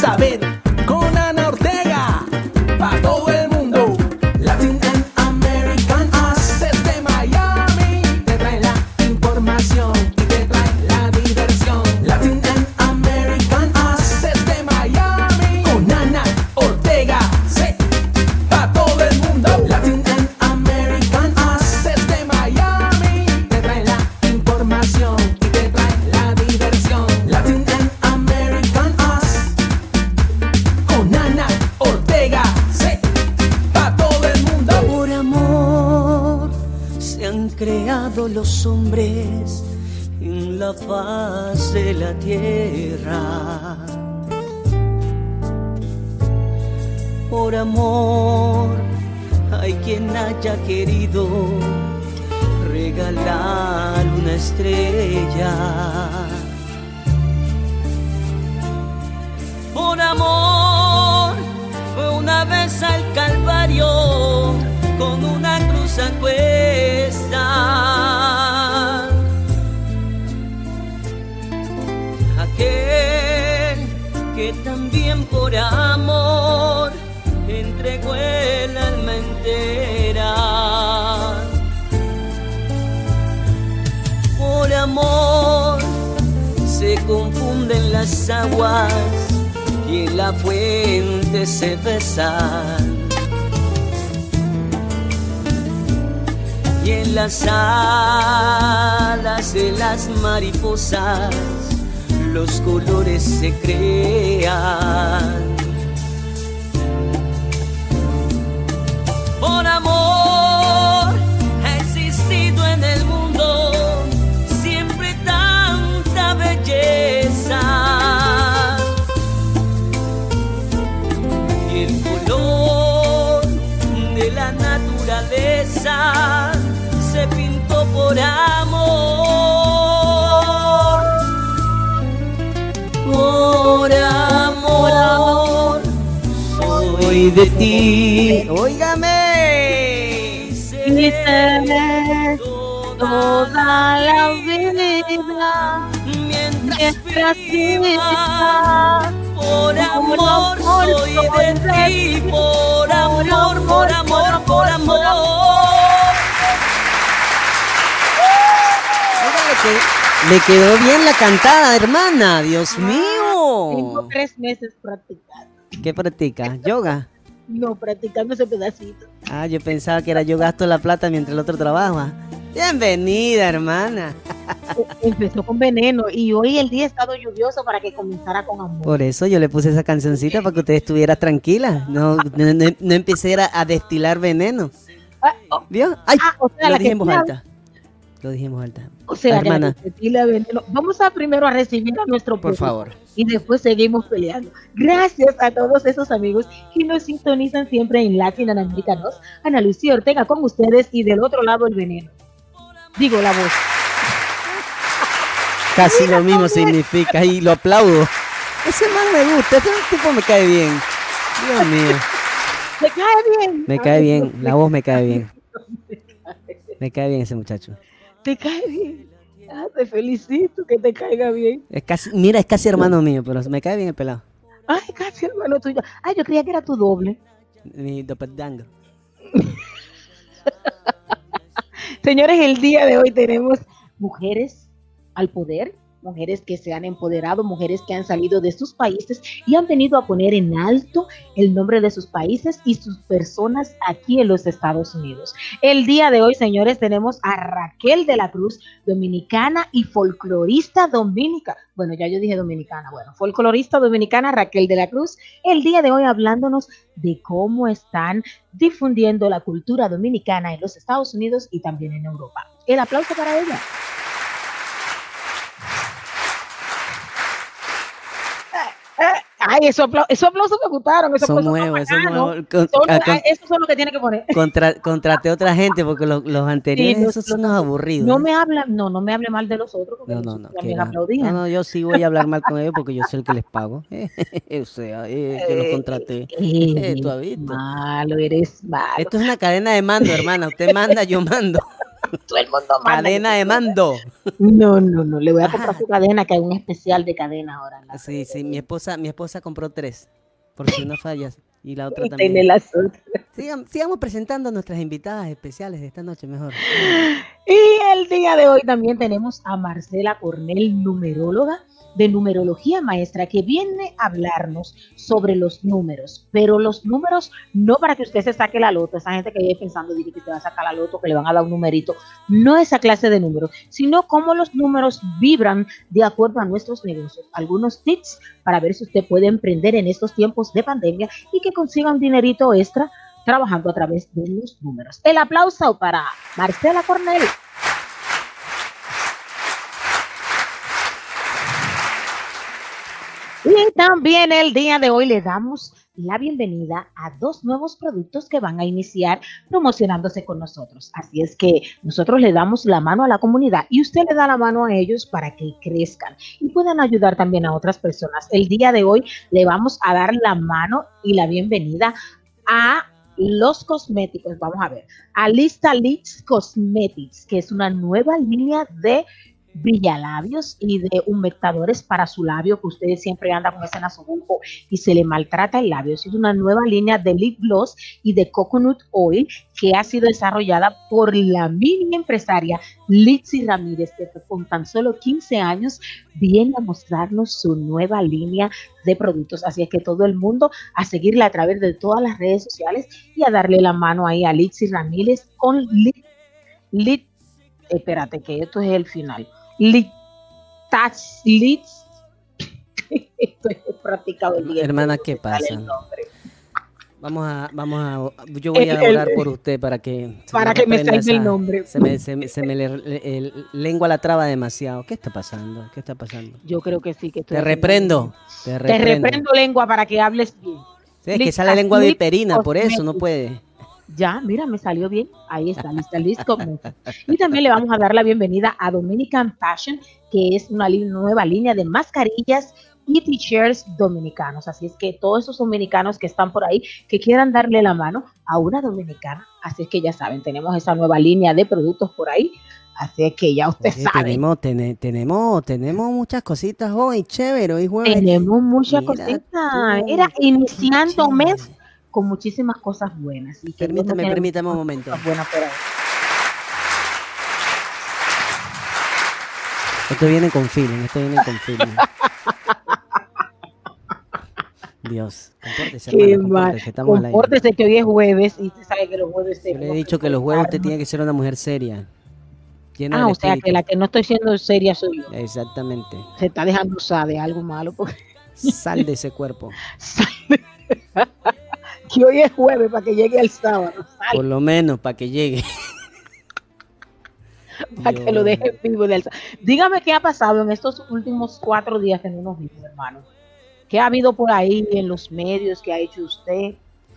saber. Y en las alas de las mariposas los colores se crean. Por amor. Por amor soy de ti. Óigame. Seré toda la vida mientras viva. Por amor soy de ti, por amor, por amor, por amor. Óigale que le quedó bien la cantada, hermana. Dios Tengo mío. tres meses practicando. ¿Qué practica? ¿Yoga? No, practicando ese pedacito. Ah, yo pensaba que era yo gasto la plata mientras el otro trabaja. Bienvenida, hermana. Empezó con veneno y hoy el día ha estado lluvioso para que comenzara con amor. Por eso yo le puse esa cancioncita para que usted estuviera tranquila. No, no, no, no empezara a destilar veneno. Ah, oh, ¿Vio? Ay, ah, o sea, lo tira- alta. Lo voz alta. O sea, hermana. Vamos a primero a recibir a nuestro Por público favor. y después seguimos peleando. Gracias a todos esos amigos que nos sintonizan siempre en Latin Americanos. Ana Lucía Ortega con ustedes y del otro lado el veneno. Digo la voz. Casi lo mismo significa y lo aplaudo. Ese man me gusta, ese tipo me cae bien. Dios mío, ¿Me cae bien? me cae bien, la voz me cae bien. Me cae bien ese muchacho. ¿Te cae bien? Ah, te felicito que te caiga bien. Es casi, mira, es casi hermano mío, pero me cae bien el pelado. Ay, casi hermano tuyo. Ay, yo creía que era tu doble. Mi doppelganger. Señores, el día de hoy tenemos mujeres al poder, mujeres que se han empoderado, mujeres que han salido de sus países y han venido a poner en alto el nombre de sus países y sus personas aquí en los Estados Unidos. El día de hoy, señores, tenemos a Raquel de la Cruz, dominicana y folclorista dominica. Bueno, ya yo dije dominicana, bueno, folclorista dominicana Raquel de la Cruz, el día de hoy hablándonos de cómo están difundiendo la cultura dominicana en los Estados Unidos y también en Europa. El aplauso para ella. Ay, esos apla- esos aplausos me gustaron. Esos Son aplausos nuevos, son bacanos. nuevos. Con- Son- ah, con- esos son los que tiene que poner. contra- contraté a otra gente porque los, los anteriores los- esos son los- aburridos. No ¿eh? me hablan, no, no me hable mal de los otros porque No, no, no. No, no, yo sí voy a hablar mal con ellos porque yo soy el que les pago. o sea, eh, yo los contraté. Eh, Eh, tú has visto. malo, eres malo. Esto es una cadena de mando, hermana. Usted manda, yo mando. Todo el mundo manda. Cadena de mando. No, no, no, le voy a comprar su cadena, que hay un especial de cadena ahora. la Sí, sí, mi esposa, mi esposa compró tres. Por si una falla. Y la otra Y tiene también. Sigan- sigamos presentando a nuestras invitadas especiales de esta noche mejor. Y el día de hoy también tenemos a Marcela Cornell, numeróloga de numerología maestra, que viene a hablarnos sobre los números. Pero los números no para que usted se saque la loto, esa gente que vive pensando que te va a sacar la loto, que le van a dar un numerito. No esa clase de números, sino cómo los números vibran de acuerdo a nuestros negocios. Algunos tips para ver si usted puede emprender en estos tiempos de pandemia y que consiga un dinerito extra trabajando a través de los números. El aplauso para Marcela Cornell. Y también el día de hoy le damos la bienvenida a dos nuevos productos que van a iniciar promocionándose con nosotros. Así es que nosotros le damos la mano a la comunidad y usted le da la mano a ellos para que crezcan y puedan ayudar también a otras personas. El día de hoy le vamos a dar la mano y la bienvenida a los cosméticos. Vamos a ver, a Lista Lips Cosmetics, que es una nueva línea de brillalabios y de humectadores para su labio, que usted siempre anda con ese nasobuco y se le maltrata el labio. Es una nueva línea de lip gloss y de coconut oil que ha sido desarrollada por la mini empresaria Litzy Ramírez, que con tan solo 15 años viene a mostrarnos su nueva línea de productos. Así es que todo el mundo a seguirla a través de todas las redes sociales y a darle la mano ahí a Litzy Ramírez con Lit, Lit espérate que esto es el final. Lit, touch, lit, esto es practicado el día. Hermana, ¿qué pasa? Vamos a, vamos a, yo voy a El- el- orar por usted para que Para que me salga el nombre. Se me, se me, se me le- le- el- lengua la traba demasiado. ¿Qué está pasando? ¿Qué está pasando? Yo creo que sí que estoy Te reprendo. Te Te reprendo. reprendo lengua para que hables bien. Sí, es que sale lengua viperina, por eso no puede. Ya, mira, me salió bien. Ahí está, lista Liz Cosmetics. Y también le vamos a dar la bienvenida a Dominican Fashion, que es una nueva línea de mascarillas y t-shirts dominicanos. Así es que todos esos dominicanos que están por ahí, que quieran darle la mano a una dominicana, así es que ya saben, tenemos esa nueva línea de productos por ahí. Así es que ya usted Oye, sabe. tenemos, tene- tenemos, tenemos muchas cositas hoy, chévere, hoy jueves. Tenemos muchas Mira cositas. tú, Era iniciando mes con muchísimas cosas buenas. Y Permítame, permítame un momento. buenas por ahí. Esto viene con feeling, esto viene con feeling. Dios, compórtese, Qué hermano, compórtese, estamos que hoy es jueves y usted sabe que los jueves se Yo le he dicho que los jueves usted tiene que ser una mujer seria. Ah, o sea que la que no estoy siendo seria soy yo. Exactamente. Se está dejando usar de algo malo porque Sal de ese cuerpo. que hoy es jueves para que llegue el sábado. Sal, Por lo menos para que llegue. para que lo deje vivo del sábado. Dígame qué ha pasado en estos últimos cuatro días que no nos vimos, hermano. ¿Qué ha habido por ahí en los medios que ha hecho usted?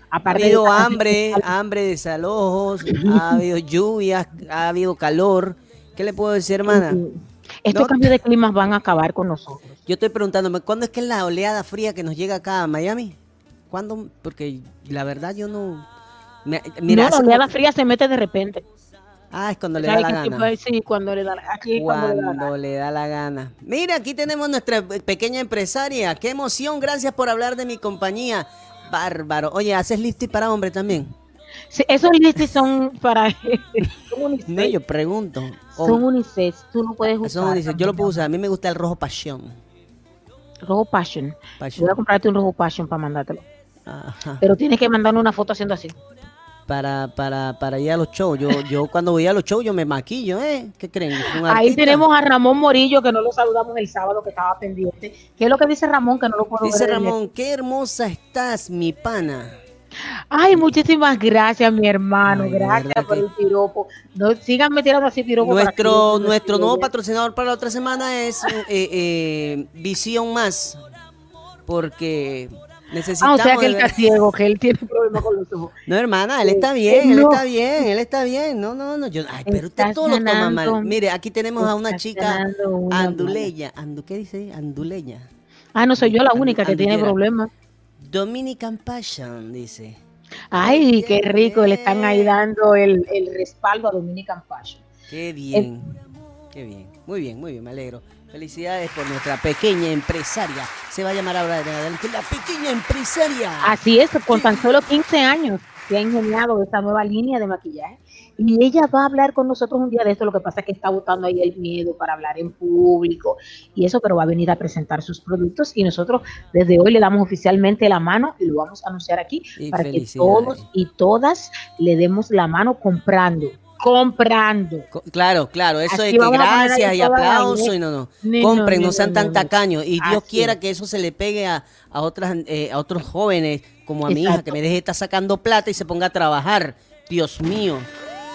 Ha habido de hambre, hambre, desalojos, ha habido lluvias, ha habido calor. ¿Qué le puedo decir, hermana? Estos No. cambios de climas van a acabar con nosotros. Yo estoy preguntándome, ¿cuándo es que es la oleada fría que nos llega acá a Miami? ¿Cuándo? Porque la verdad yo no... me- mira, no, la fría se mete de repente. Ah, es cuando le da ¿Sabe la gana. Sí, cuando le da la- aquí es cuando le da la gana. Cuando le da la gana. Mira, aquí tenemos nuestra pequeña empresaria. Qué emoción, gracias por hablar de mi compañía. Bárbaro. Oye, ¿haces lifting para hombre también? Sí, esos listis son para son. No, yo pregunto. Son unisex, tú no puedes usar. son unisex. Yo lo puedo usar. A mí me gusta el rojo pasión. Rojo. Passion. Voy a comprarte un rojo Passion para mandártelo. Ajá. Pero tienes que mandarme una foto haciendo así. Para, para, para ir a los shows. Yo, yo cuando voy a los shows yo me maquillo, ¿eh? ¿Qué creen? Ahí tenemos a Ramón Morillo, que no lo saludamos el sábado, que estaba pendiente. ¿Qué es lo que dice Ramón? Que no lo puedo Dice ver Ramón, qué hermosa estás, mi pana. Ay, muchísimas gracias, mi hermano. Ay, gracias por que- el piropo. No, síganme tirando así piropo. Nuestro, nuestro nuevo patrocinador para la otra semana es eh, eh, Visión Más. porque Ah, necesitamos... o sea que él está ciego, que él tiene problemas con los ojos. No, hermana, él está bien, él no. está bien, él está bien. No, no, no, yo, ay, pero usted todo lo toma mal. Mire, aquí tenemos a una chica una anduleña, andu, ¿qué dice? Anduleña. Ah, no soy yo la Andu- única que tiene problemas. Dominican Passion, dice. Ay, qué rico, le están ahí dando el, el respaldo a Dominican Passion. Qué bien, qué bien. Muy bien, muy bien, me alegro. Felicidades por nuestra pequeña empresaria. Se va a llamar ahora adelante la pequeña empresaria. Así es, con tan solo 15 años se ha ingeniado esta nueva línea de maquillaje. Y ella va a hablar con nosotros un día de esto, lo que pasa es que está botando ahí el miedo para hablar en público y eso, pero va a venir a presentar sus productos y nosotros desde hoy le damos oficialmente la mano y lo vamos a anunciar aquí Y para que todos y todas le demos la mano comprando, comprando. Co- Claro, claro, eso Así de que gracias y aplauso y no, no. Compren, no, sean tan tacaños. Y Dios Así quiera que eso se le pegue a, a otras, eh, a otros jóvenes como a mi hija, que me deje estar sacando plata y se ponga a trabajar. Dios mío.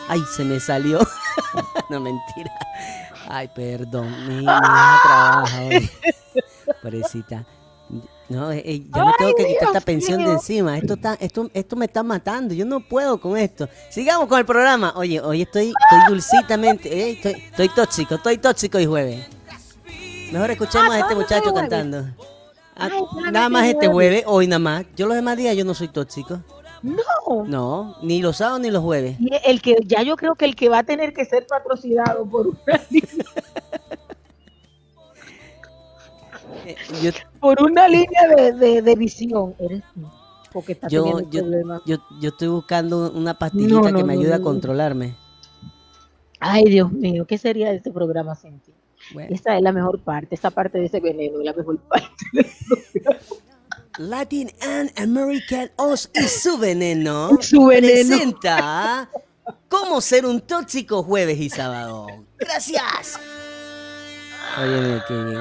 Ay, se me salió. no, mentira. Ay, perdón. Mi, mi hija trabaja hoy. Pobrecita. No, eh, eh, yo me tengo que quitar esta Dios pensión de encima. Esto, está, esto, esto me está matando. Yo no puedo con esto. Sigamos con el programa. Oye, hoy estoy, estoy dulcitamente. eh, estoy, estoy tóxico, estoy tóxico hoy jueves. Mejor escuchemos a este solamente muchacho cantando. Ah, Ay, nada más este jueves. hoy nada más. Yo los demás días yo no soy tóxico. No. No, ni los sábados ni los jueves. Y el que ya yo creo que el que va a tener que ser patrocinado por una Yo, por una línea de, de- de visión eres tú, porque estás yo, teniendo yo, problemas. yo, yo estoy buscando una pastillita No, que me no, ayude a controlarme. Ay, Dios mío, ¿qué sería de este programa sin ti? Bueno, Esta es la mejor parte, esta parte de ese veneno es la mejor parte. Latin and American Oz y su veneno. Su veneno. Presenta cómo ser un tóxico jueves y sábado. Gracias. Oye, qué bien.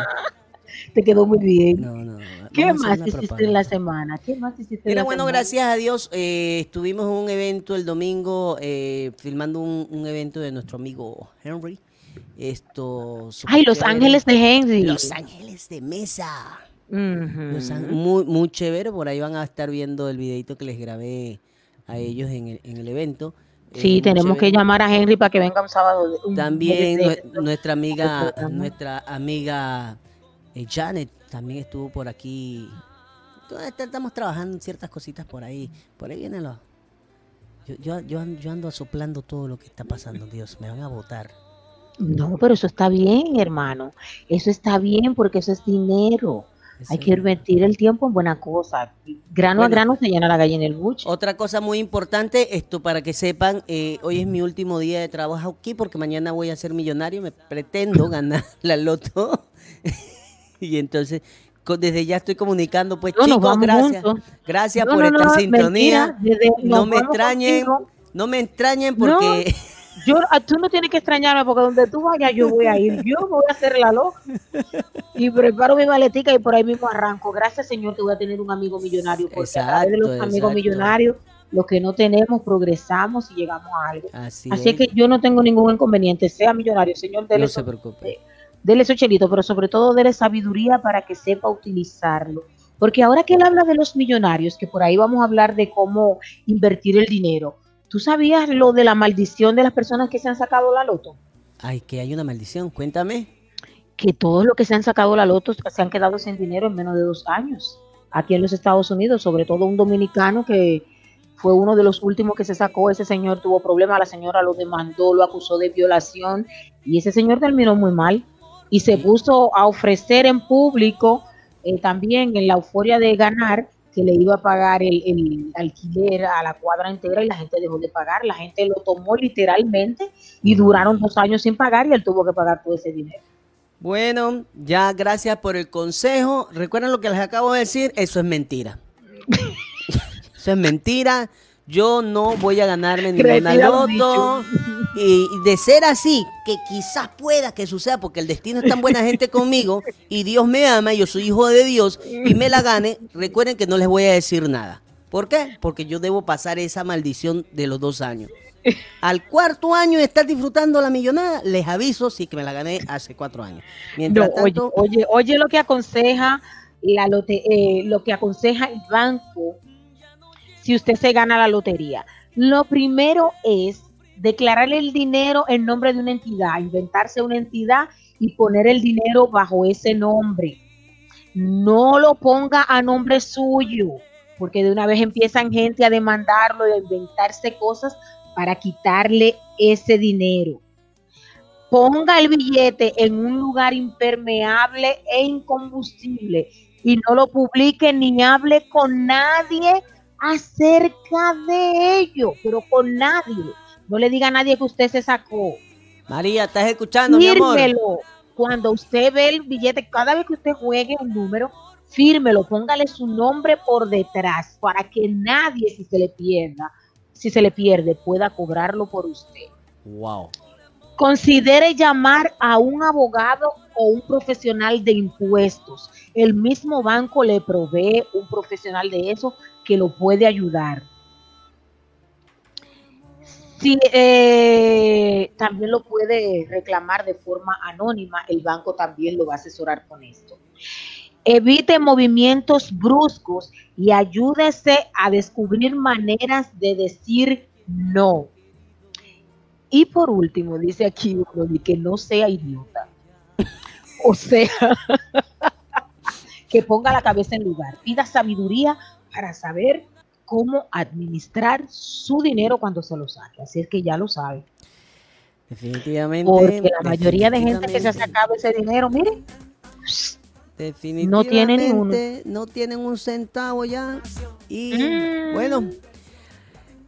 Te quedó muy bien. No, no, no. ¿Qué más hiciste en la semana? ¿Qué más hiciste en Mira, la bueno, semana? gracias a Dios, eh, estuvimos en un evento el domingo, eh, filmando un, un evento de nuestro amigo Henry. Esto. Ay, Los chévere. Ángeles de Henry. Los Ángeles de Mesa. Muy, muy chévere, por ahí van a estar viendo el videito que les grabé a ellos en el, en el evento. Eh, Sí, tenemos que llamar a Henry para que venga un sábado. un También nuestra amiga, nuestra amiga eh, Janet también estuvo por aquí. Entonces, est- Estamos trabajando ciertas cositas por ahí. Por ahí vienen los. Yo, yo, yo, ando, yo ando soplando todo lo que está pasando, Dios. Me van a votar. No, pero eso está bien, hermano. Eso está bien porque eso es dinero. Hay que invertir el tiempo en buena cosa. Grano a Bueno. grano se llena la gallina el buche. Otra cosa muy importante, esto para que sepan, eh, hoy es mi último día de trabajo aquí porque mañana voy a ser millonario, me pretendo ganar la loto. y entonces, desde ya estoy comunicando, pues No, chicos, gracias. juntos. Gracias No, por no, esta sintonía. mentira, no me extrañen, contigo. no me extrañen porque Yo, ah, tú no tienes que extrañarme porque donde tú vayas yo voy a ir. Yo voy a hacer la loca. Y preparo mi maletica y por ahí mismo arranco. Gracias, Señor, que voy a tener un amigo millonario. Porque a través de los Exacto, amigos exacto. millonarios, los que no tenemos, progresamos y llegamos a algo. así, Así es, que yo no tengo ningún inconveniente. Sea millonario, Señor, dele no se preocupe. Dele su chelito, pero sobre todo dele sabiduría para que sepa utilizarlo. Porque ahora que él habla de los millonarios, que por ahí vamos a hablar de cómo invertir el dinero, ¿tú sabías lo de la maldición de las personas que se han sacado la loto? Ay, que hay una maldición, cuéntame. Que todos los que se han sacado la loto se han quedado sin dinero en menos de dos años. Aquí en los Estados Unidos, sobre todo un dominicano que fue uno de los últimos que se sacó, ese señor tuvo problemas, la señora lo demandó, lo acusó de violación y ese señor terminó muy mal y se puso a ofrecer en público eh, también en la euforia de ganar que le iba a pagar el, el alquiler a la cuadra entera y la gente dejó de pagar, la gente lo tomó literalmente y duraron dos años sin pagar y él tuvo que pagar todo ese dinero. Bueno, ya gracias por el consejo. Recuerden lo que les acabo de decir, eso es mentira. eso es mentira. Yo no voy a ganarme ninguna loto. Y de ser así, que quizás pueda que suceda, porque el destino es tan buena gente conmigo y Dios me ama y yo soy hijo de Dios y me la gane, recuerden que no les voy a decir nada. ¿Por qué? Porque yo debo pasar esa maldición de los dos años. Al cuarto año estar disfrutando la millonada, les aviso sí que me la gané hace cuatro años. No, Mientras oye, tanto, oye, oye lo que aconseja la lote- eh, lo que aconseja el banco si usted se gana la lotería. Lo primero es declarar el dinero en nombre de una entidad, inventarse una entidad y poner el dinero bajo ese nombre. No lo ponga a nombre suyo, porque de una vez empiezan gente a demandarlo y a inventarse cosas para quitarle ese dinero. Ponga el billete en un lugar impermeable e incombustible y no lo publique ni hable con nadie acerca de ello, pero con nadie. No le diga a nadie que usted se sacó. María, ¿estás escuchando, mi amor? Fírmelo. Cuando usted ve el billete, cada vez que usted juegue un número, fírmelo, póngale su nombre por detrás para que nadie, si se le pierda, si se le pierde, pueda cobrarlo por usted. Wow. Considere llamar a un abogado o un profesional de impuestos. El mismo banco le provee un profesional de eso que lo puede ayudar. Si eh, también lo puede reclamar de forma anónima, el banco también lo va a asesorar con esto. Evite movimientos bruscos y ayúdese a descubrir maneras de decir no. Y por último, dice aquí uno, de que no sea idiota. O sea, que ponga la cabeza en lugar. Pida sabiduría para saber cómo administrar su dinero cuando se lo saque. Así es que ya lo sabe. Definitivamente. Porque la mayoría de gente que se ha sacado ese dinero, mire, definitivamente no tiene ni uno. No tienen un centavo ya. Y Mm. bueno,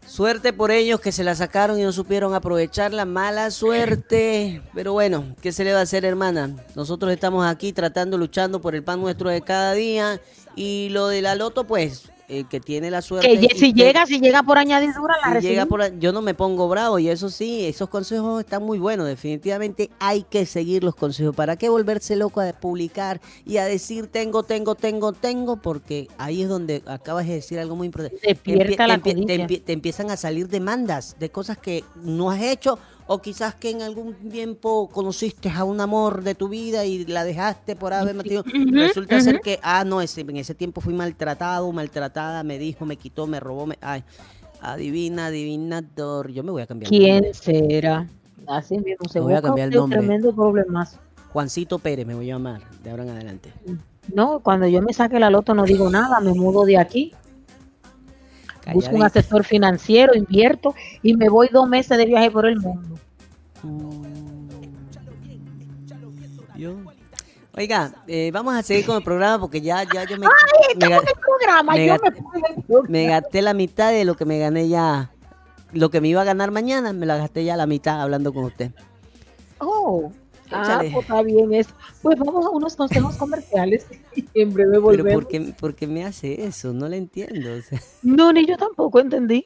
suerte por ellos que se la sacaron y no supieron aprovecharla. Mala suerte. Pero bueno, ¿qué se le va a hacer, hermana? Nosotros estamos aquí tratando, luchando por el pan nuestro de cada día. Y lo de la loto, pues, el que tiene la suerte. que si llega, si llega por añadidura, la si recibe. llega por ahí, yo no me pongo bravo y eso sí, esos consejos están muy buenos. Definitivamente hay que seguir los consejos. ¿Para qué volverse loco a publicar y a decir tengo, tengo, tengo, tengo? Porque ahí es donde acabas de decir algo muy importante. Despierta la te empiezan a salir demandas de cosas que no has hecho o quizás que en algún tiempo conociste a un amor de tu vida y la dejaste por haber metido. Resulta ser que, ah, no, ese, en ese tiempo fui maltratado, maltratada, me dijo, me quitó, me robó, me, ay, adivina, adivinador. Yo me voy a cambiar. ¿Quién será? Así mismo se Me voy a cambiar el nombre. tremendo problemazo. Juancito Pérez me voy a llamar de ahora en adelante. No, cuando yo me saque la loto no digo nada, me mudo de aquí, busco un asesor financiero, invierto y me voy dos meses de viaje por el mundo. Yo. Oiga, eh, vamos a seguir con el programa porque ya, ya yo me, ¡Ay, me estamos ga- en el programa! me yo gat- me me gasté la mitad de lo que me gané ya. Lo que me iba a ganar mañana, me la gasté ya la mitad hablando con usted. Oh, ah, pues está bien eso. Pues vamos a unos consejos comerciales y en breve Pero volvemos. ¿por qué, por qué me hace eso? No le entiendo. o sea, No, ni yo tampoco entendí.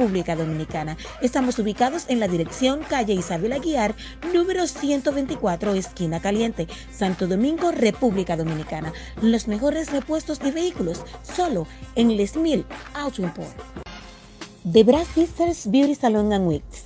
Dominicana. Estamos ubicados en la dirección calle Isabel Aguiar, número 124, esquina caliente, Santo Domingo, República Dominicana. Los mejores repuestos de vehículos, solo en Les Mil Auto Import. The Brass Sisters Beauty Salon and Wigs,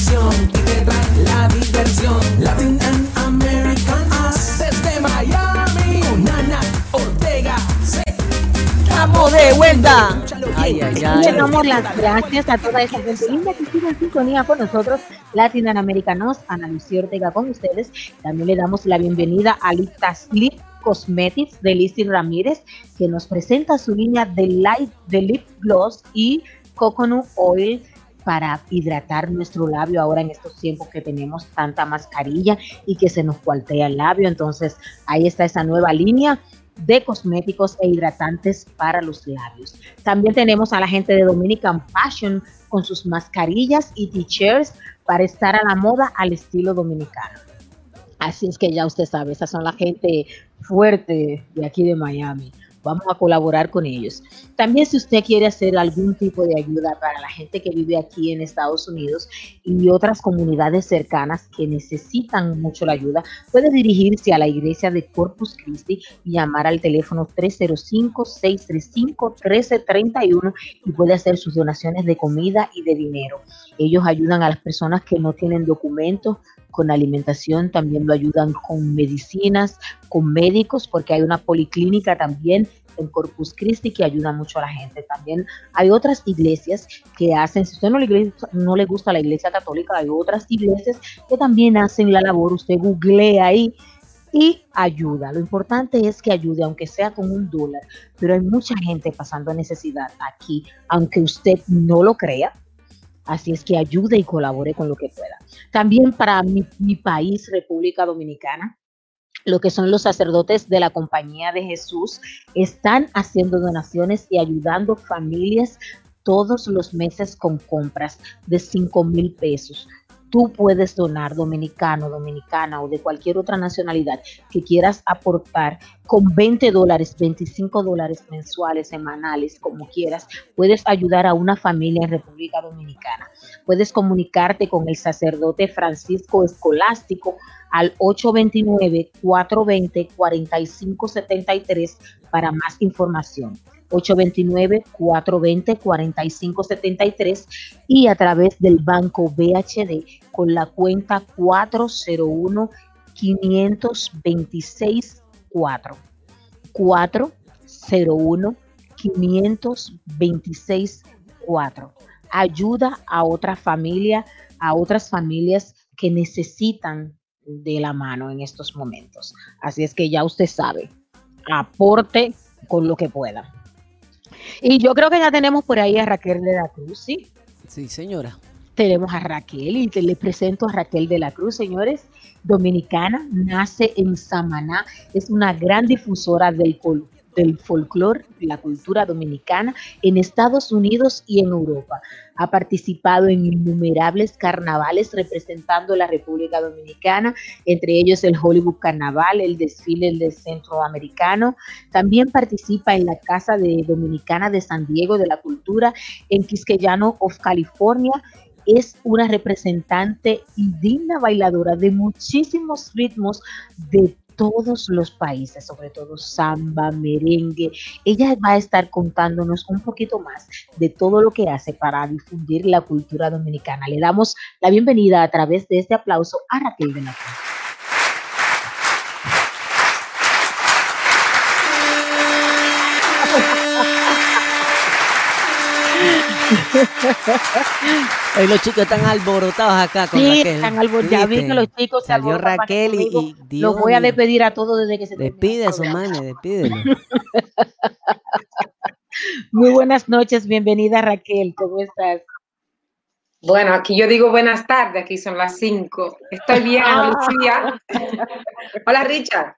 Información y te trae la diversión. Latin and American Us desde Miami con Nana Ortega. Se ¡Estamos de vuelta! Ay, ay, Ya, Y ya. le damos las gracias a toda esa gente linda que sigue en sintonía con nosotros, latinoamericanos, Ana Lucía Ortega con ustedes. También le damos la bienvenida a Lita Lip Cosmetics de Lizzy Ramírez, que nos presenta su línea de light de lip gloss y coconut oil para hidratar nuestro labio ahora en estos tiempos que tenemos tanta mascarilla y que se nos cuartea el labio. Entonces, ahí está esa nueva línea de cosméticos e hidratantes para los labios. También tenemos a la gente de Dominican Fashion con sus mascarillas y t-shirts para estar a la moda al estilo dominicano. Así es que ya usted sabe, esas son la gente fuerte de aquí de Miami. Vamos a colaborar con ellos. También si usted quiere hacer algún tipo de ayuda para la gente que vive aquí en Estados Unidos y otras comunidades cercanas que necesitan mucho la ayuda, puede dirigirse a la iglesia de Corpus Christi y llamar al teléfono 305-635-1331 y puede hacer sus donaciones de comida y de dinero. Ellos ayudan a las personas que no tienen documentos con alimentación, también lo ayudan con medicinas, con médicos, porque hay una policlínica también en Corpus Christi que ayuda mucho a la gente. También hay otras iglesias que hacen, si usted no le, no le gusta la iglesia católica, hay otras iglesias que también hacen la labor, usted googlea ahí y ayuda. Lo importante es que ayude, aunque sea con un dólar, pero hay mucha gente pasando necesidad aquí, aunque usted no lo crea. Así es que ayude y colabore con lo que pueda. También para mi, país, República Dominicana, lo que son los sacerdotes de la Compañía de Jesús están haciendo donaciones y ayudando familias todos los meses con compras de 5 mil pesos. Tú puedes donar dominicano, dominicana o de cualquier otra nacionalidad que quieras aportar con 20 dólares, 25 dólares mensuales, semanales, como quieras. Puedes ayudar a una familia en República Dominicana. Puedes comunicarte con el sacerdote Francisco Escolástico al 829-420-4573 para más información. 829-420-4573 y a través del banco BHD con la cuenta 401 526 4 401 526 4 ayuda a otra familia a otras familias que necesitan de la mano en estos momentos. Así es que ya usted sabe aporte con lo que pueda y yo creo que ya tenemos por ahí a Raquel de la Cruz, ¿sí? Sí, señora. Tenemos a Raquel y te le presento a Raquel de la Cruz, señores, dominicana, nace en Samaná, es una gran difusora del, fol- del folclore, la cultura dominicana en Estados Unidos y en Europa. Ha participado en innumerables carnavales representando la República Dominicana, entre ellos el Hollywood Carnaval, el desfile del Centroamericano. También participa en la Casa de Dominicana de San Diego de la Cultura en Quisqueyano of California es una representante y digna bailadora de muchísimos ritmos de todos los países, sobre todo samba, merengue. Ella va a estar contándonos un poquito más de todo lo que hace para difundir la cultura dominicana. Le damos la bienvenida a través de este aplauso a Raquel de la Cruz. Hoy los chicos están alborotados acá con Sí, Raquel. están albor- ya vi los chicos se Salió Raquel y, Dios Los voy a despedir a todos desde que se Despide a su mane, despídelo. Muy buenas noches, bienvenida Raquel, ¿cómo estás? Bueno, aquí yo digo buenas tardes, aquí son las 5. Estoy bien, Ana Lucía. Hola, Richard.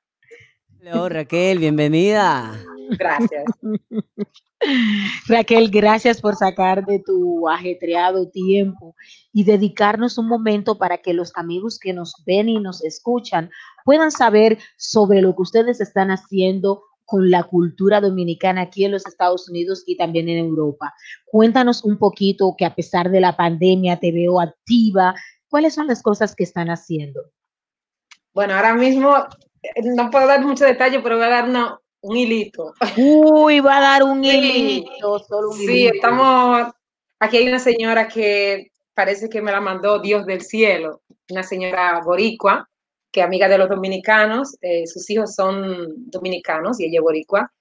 Hello, Raquel, bienvenida. Gracias. Raquel, gracias por sacar de tu ajetreado tiempo y dedicarnos un momento para que los amigos que nos ven y nos escuchan puedan saber sobre lo que ustedes están haciendo con la cultura dominicana aquí en los Estados Unidos y también en Europa. Cuéntanos un poquito que a pesar de la pandemia te veo activa. ¿Cuáles son las cosas que están haciendo? Bueno, ahora mismo eh, no puedo dar mucho detalle, pero voy a dar una- un hilito. Uy, va a dar un Sí. hilito, solo un Sí, hilito. estamos. Aquí hay una señora que parece que me la mandó Dios del cielo, una señora boricua, que es amiga de los dominicanos, eh, sus hijos son dominicanos y ella es boricua,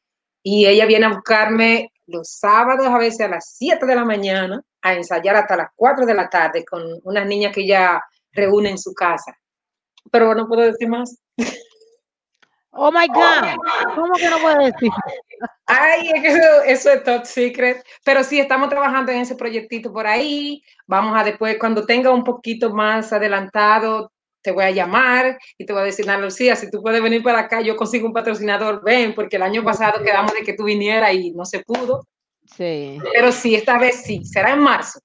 y ella viene a buscarme los sábados a veces a las 7 de la mañana a ensayar hasta las 4 de la tarde con unas niñas que ella reúne en su casa. Pero no puedo decir más. Oh my God. ¿Cómo que no puede decir? Ay, eso es top secret. Pero sí, estamos trabajando en ese proyectito por ahí. Vamos a después, cuando tenga un poquito más adelantado, te voy a llamar y te voy a decir, Ana Lucía, si tú puedes venir para acá, yo consigo un patrocinador, ven, porque el año pasado quedamos de que tú vinieras y no se pudo. Sí. Pero sí, esta vez sí, será en marzo.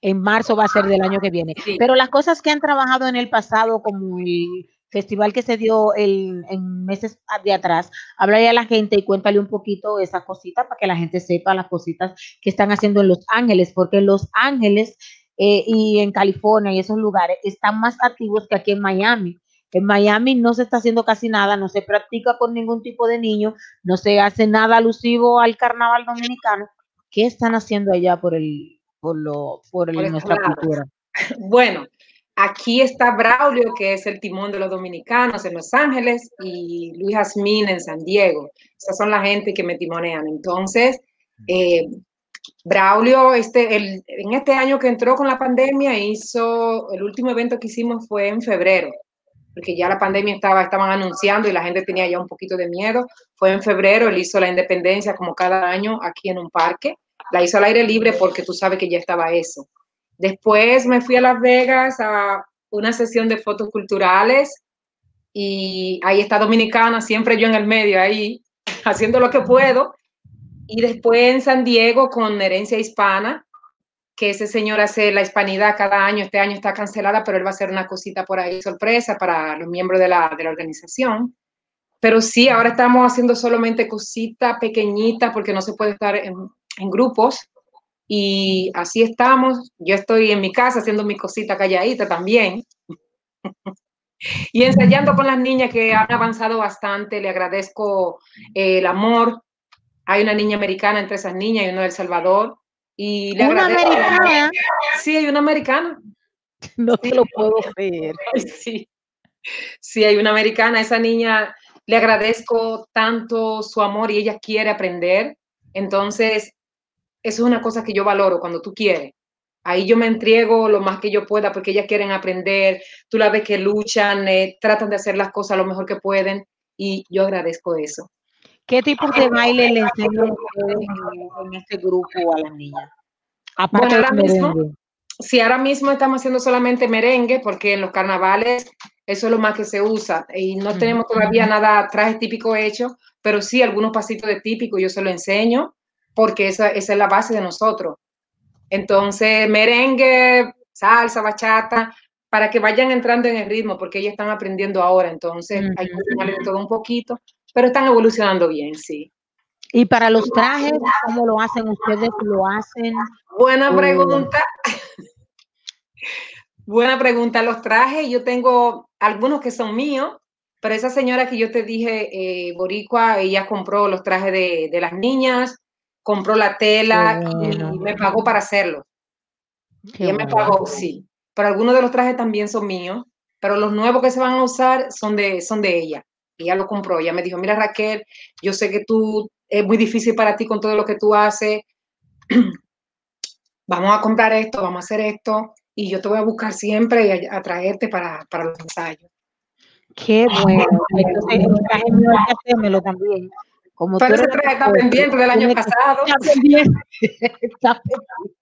En marzo va a ser del año que viene. Sí. Pero las cosas que han trabajado en el pasado, como el festival que se dio el- en meses de atrás, háblale a la gente y cuéntale un poquito esas cositas para que la gente sepa las cositas que están haciendo en Los Ángeles, porque Los Ángeles eh, y en California y esos lugares están más activos que aquí en Miami. En Miami no se está haciendo casi nada, no se practica con ningún tipo de niño, no se hace nada alusivo al carnaval dominicano. ¿Qué están haciendo allá por el, por lo, por el- Por estos nuestra cultura? Bueno, aquí está Braulio, que es el timón de los dominicanos en Los Ángeles, y Luis Jazmín en San Diego. Esas son la gente que me timonean. Entonces, eh, Braulio, este, el, en este año que entró con la pandemia, hizo, el último evento que hicimos fue en febrero, porque ya la pandemia estaba, estaban anunciando y la gente tenía ya un poquito de miedo. Fue en febrero, él hizo la independencia como cada año aquí en un parque. La hizo al aire libre porque tú sabes que ya estaba eso. Después me fui a Las Vegas a una sesión de fotos culturales y ahí está Dominicana, siempre yo en el medio ahí, haciendo lo que puedo. Y después en San Diego con Herencia Hispana, que ese señor hace la hispanidad cada año, este año está cancelada, pero él va a hacer una cosita por ahí sorpresa para los miembros de la, de la organización. Pero sí, ahora estamos haciendo solamente cositas pequeñitas porque no se puede estar en, en grupos. Y así estamos. Yo estoy en mi casa haciendo mi cosita calladita también. y ensayando con las niñas que han avanzado bastante. Le agradezco eh, el amor. Hay una niña americana entre esas niñas y uno de El Salvador. Y le Una agradezco americana, Sí, hay una americana. no te lo puedo creer. Sí, sí, hay una americana. Esa niña le agradezco tanto su amor y ella quiere aprender. Entonces, eso es una cosa que yo valoro cuando tú quieres. Ahí yo me entrego lo más que yo pueda porque ellas quieren aprender. Tú la ves que luchan, eh, tratan de hacer las cosas lo mejor que pueden y yo agradezco eso. ¿Qué tipos de baile le enseñan ustedes en, este grupo a las niñas? Aparte Bueno, ahora mismo-. Si ahora mismo estamos haciendo solamente merengue, porque en los carnavales eso es lo más que se usa y no Ujú. tenemos todavía nada traje típico hecho, pero sí algunos pasitos de típico yo se lo enseño porque esa, esa es la base de nosotros. Entonces, merengue, salsa, bachata, para que vayan entrando en el ritmo, porque ellas están aprendiendo ahora, entonces hay que de todo un poquito, pero están evolucionando bien, sí. Y para los trajes, ¿cómo lo hacen ustedes? ¿Lo hacen? Buena pregunta. Buena pregunta. Los trajes, yo tengo algunos que son míos, pero esa señora que yo te dije, eh, Boricua, ella compró los trajes de, de las niñas, compró la tela bueno. y me pagó para hacerlo. Qué Ella me bueno. pagó, sí. Pero algunos de los trajes también son míos, pero los nuevos que se van a usar son de, son de ella. Ella lo compró. Ella me dijo, mira Raquel, yo sé que tú es muy difícil para ti con todo lo que tú haces. vamos a comprar esto, vamos a hacer esto, y yo te voy a buscar siempre y a, a traerte para, para los ensayos. Qué bueno. Entonces, el traje mío hay que hacérmelo también. Como Pero tú ese traje que está pendiente del año pasado. Está pendiente. Está pendiente.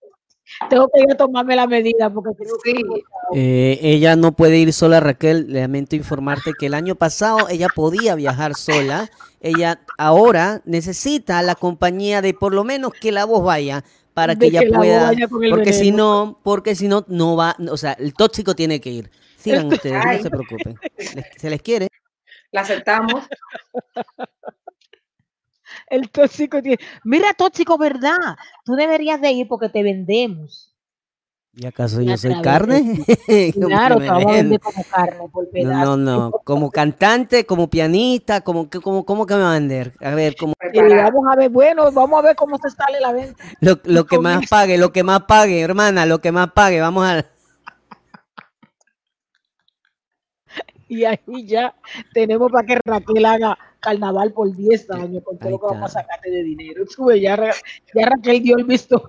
Tengo que ir a tomarme la medida porque Sí. Eh, ella no puede ir sola, Raquel. Lamento informarte que el año pasado ella podía viajar sola. Ella ahora necesita la compañía de por lo menos que la voz vaya para De que ella que pueda. Porque si no, porque si no, no va. O sea, el tóxico tiene que ir. Sigan ustedes, no se preocupen. Les- se les quiere. La aceptamos. El tóxico tiene. Mira, tóxico, ¿verdad? Tú deberías de ir porque te vendemos. ¿Y acaso Ya yo soy carne? ¿Cómo Claro, te vamos a ven? vender como carne por No, pedazo. no, no. Como cantante, como pianista, como, que- como, ¿cómo que me va a vender? A ver, como Preparada. vamos a ver, bueno, vamos a ver cómo se sale la venta. lo, lo que más pague, lo que más pague, hermana, lo que más pague. Vamos a. Y ahí ya tenemos para que Raquel haga carnaval por 10 años con todo lo que vamos a sacarte de dinero. Ves, ya, Ra- ya Raquel dio el visto.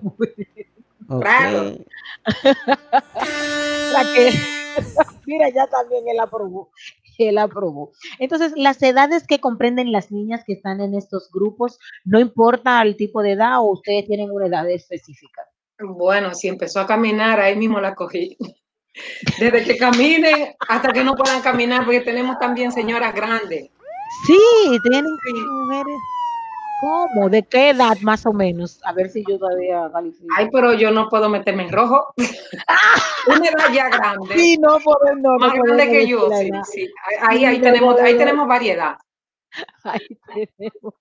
Claro. Raquel, mira, ya también él aprobó. Él aprobó. Entonces, las edades que comprenden las niñas que están en estos grupos, no importa el tipo de edad o ustedes tienen una edad específica. Bueno, si empezó a caminar, ahí mismo la cogí. Desde que caminen hasta que no puedan caminar, porque tenemos también señoras grandes. Sí, tienen mujeres. ¿Cómo? ¿De qué edad más o menos? A ver si yo todavía califico. Ay, pero yo no puedo meterme en rojo. Una edad ya grande, Sí, no podemos, no, no más grande que yo. Sí, sí. Ahí, ahí tenemos, ahí tenemos variedad. Ahí tenemos.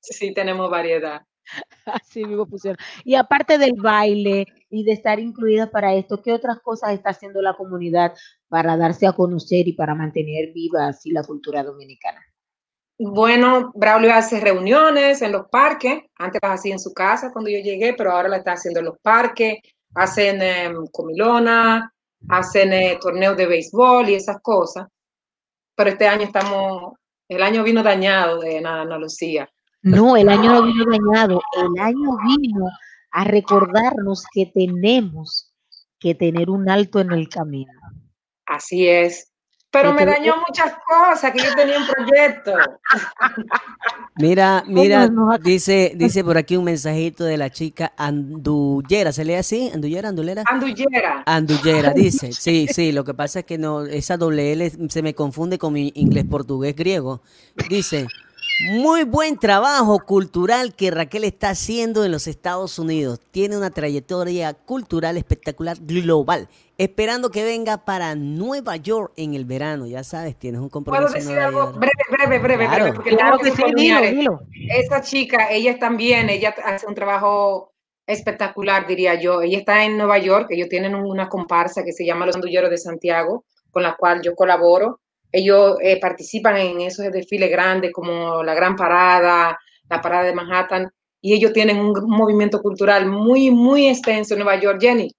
Sí, tenemos variedad. Así mismo pusieron. Y aparte del baile y de estar incluidas para esto, ¿qué otras cosas está haciendo la comunidad para darse a conocer y para mantener viva así la cultura dominicana? Bueno, Braulio hace reuniones en los parques. Antes las hacía en su casa cuando yo llegué, pero ahora la está haciendo en los parques. Hacen em, comilona, hacen eh, torneos de béisbol y esas cosas. Pero este año estamos, el año vino dañado de Ana Lucía. No, el año no vino dañado, el año vino a recordarnos que tenemos que tener un alto en el camino. Así es. Pero me dañó muchas cosas, que yo tenía un proyecto. Mira, mira, dice, dice por aquí un mensajito de la chica Andullera, ¿se lee así? Andullera, Andulera. Andullera. Andullera, dice. Sí, sí, lo que pasa es que no, esa doble L se me confunde con mi inglés, portugués, griego. Dice, muy buen trabajo cultural que Raquel está haciendo en los Estados Unidos. Tiene una trayectoria cultural espectacular global. Esperando que venga para Nueva York en el verano. Ya sabes, tienes un ¿Puedo compromiso en decir algo breve, breve, breve, Claro. breve? Porque Claro que sí, dilo, dilo. Esa chica, ella también, ella hace un trabajo espectacular, diría yo. Ella está en Nueva York, ellos tienen una comparsa que se llama Los Andulleros de Santiago, con la cual yo colaboro. Ellos eh, participan en esos desfiles grandes como la Gran Parada, la Parada de Manhattan, y ellos tienen un movimiento cultural muy, muy extenso en Nueva York. Jenny,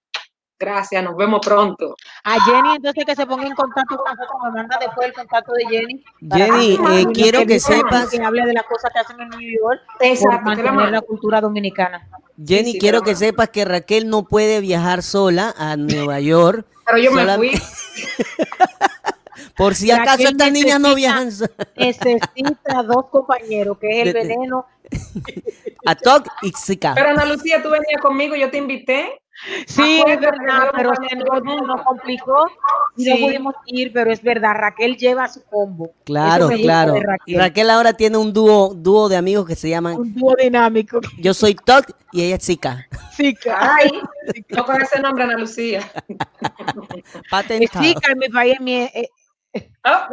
gracias, nos vemos pronto. A Jenny, entonces que se ponga en contacto con nosotros, me manda después el contacto de Jenny. Jenny, eh, quiero que sepa sepas, que hable de las cosas que hacen en New York Exacto, que la mantener la cultura dominicana. Jenny, sí, quiero que sepas que Raquel no puede viajar sola a Nueva York. Pero yo me fui. Por si acaso estas niñas no viajan. Necesita dos compañeros, que es el veneno. A Toc y Zika. Pero Ana Lucía, tú venías conmigo, yo te invité. Sí, es verdad, no pero se nos, complicó y no Sí. pudimos ir, pero es verdad, Raquel lleva su combo. Claro, claro. Y Raquel. Ahora tiene un dúo, dúo de amigos que se llaman Un dúo dinámico. Yo soy Toc y ella es Zika. Claro. Ay, no con ese nombre, Ana Lucía. Patentado. Que en mi país, mi- eh, Ah,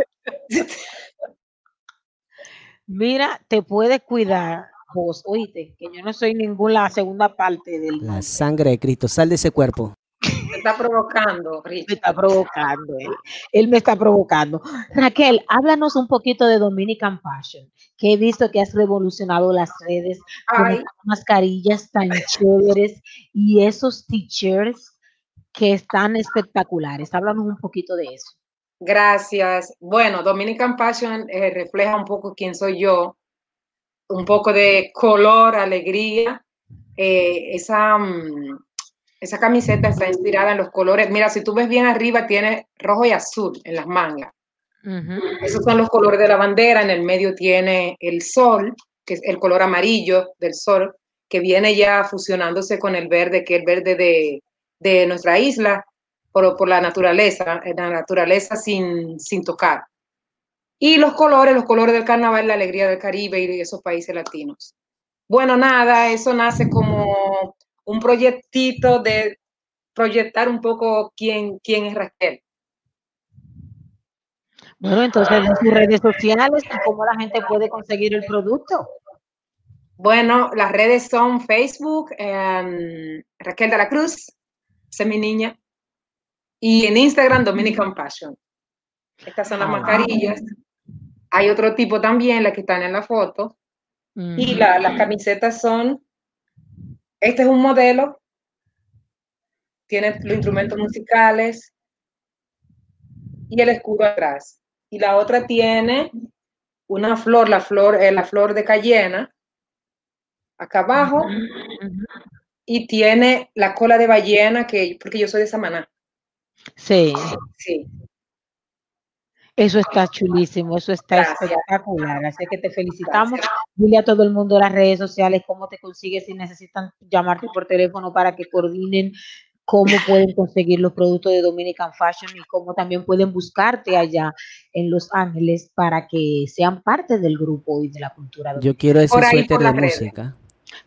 mira, te puedes cuidar vos, oíste, que yo no soy ninguna segunda parte del La nombre. sangre de Cristo, sal de ese cuerpo. te está provocando, me Richie. está provocando, él, él me está provocando. Raquel, háblanos un poquito de Dominican Passion, que he visto que has revolucionado las redes con Ay, mascarillas tan chéveres y esos t-shirts que están espectaculares. Háblanos un poquito de eso. Gracias. Bueno, Dominican Passion eh, refleja un poco quién soy yo, un poco de color, alegría. Eh, esa, mm, esa camiseta está inspirada en los colores. Mira, si tú ves bien arriba, tiene rojo y azul en las mangas. Esos son los colores de la bandera. En el medio tiene el sol, que es el color amarillo del sol, que viene ya fusionándose con el verde, que es el verde de, de nuestra isla, por, por la naturaleza, la naturaleza sin, sin tocar. Y los colores, los colores del carnaval, la alegría del Caribe y de esos países latinos. Bueno, nada, eso nace como un proyectito de proyectar un poco quién, quién es Raquel. Bueno, entonces en sus redes sociales y cómo la gente puede conseguir el producto. Bueno, las redes son Facebook, em, Raquel de la Cruz, esa es mi niña, y en Instagram Dominican Passion. Estas son las Ah. mascarillas. Hay otro tipo también, las que están en la foto. Y la- las camisetas son, este es un modelo, tiene los instrumentos musicales y el escudo atrás. Y la otra tiene una flor, la flor, eh, la flor de cayena, acá abajo, y tiene la cola de ballena, que, porque yo soy de Samaná. Sí, Sí, eso está chulísimo, eso está Gracias. espectacular. Así que te felicitamos. Dile a todo el mundo las redes sociales cómo te consigues si necesitan llamarte por teléfono para que coordinen cómo pueden conseguir los productos de Dominican Fashion y cómo también pueden buscarte allá en Los Ángeles para que sean parte del grupo y de la cultura. Yo dominicana. quiero ese Por suéter de redes. música.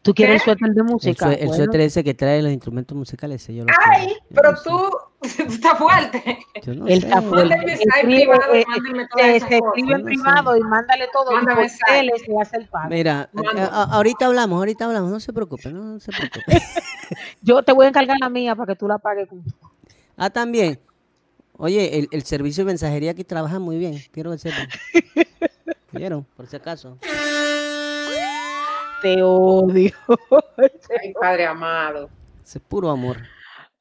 ¿Tú quieres suéter de El, música? el suéter ese que trae los instrumentos musicales, ese yo lo Ay, quiero, yo pero tú, tú estás fuerte. No él está fuerte. Escribe, privado y eh, mándenme todas se, esas se cosas. escribe en No sé. privado y mándale todo. Y Mándame por mensaje. tele se hace el pago. Mira, a- ahorita hablamos, ahorita hablamos, no se preocupe, no, no se preocupe. Yo te voy a encargar la mía para que tú la pagues con ah, también. Oye, el, el servicio de mensajería aquí trabaja muy bien, quiero que sepan. ¿Vieron? Por si acaso. Te odio. Ay, Padre amado. Ese es puro amor.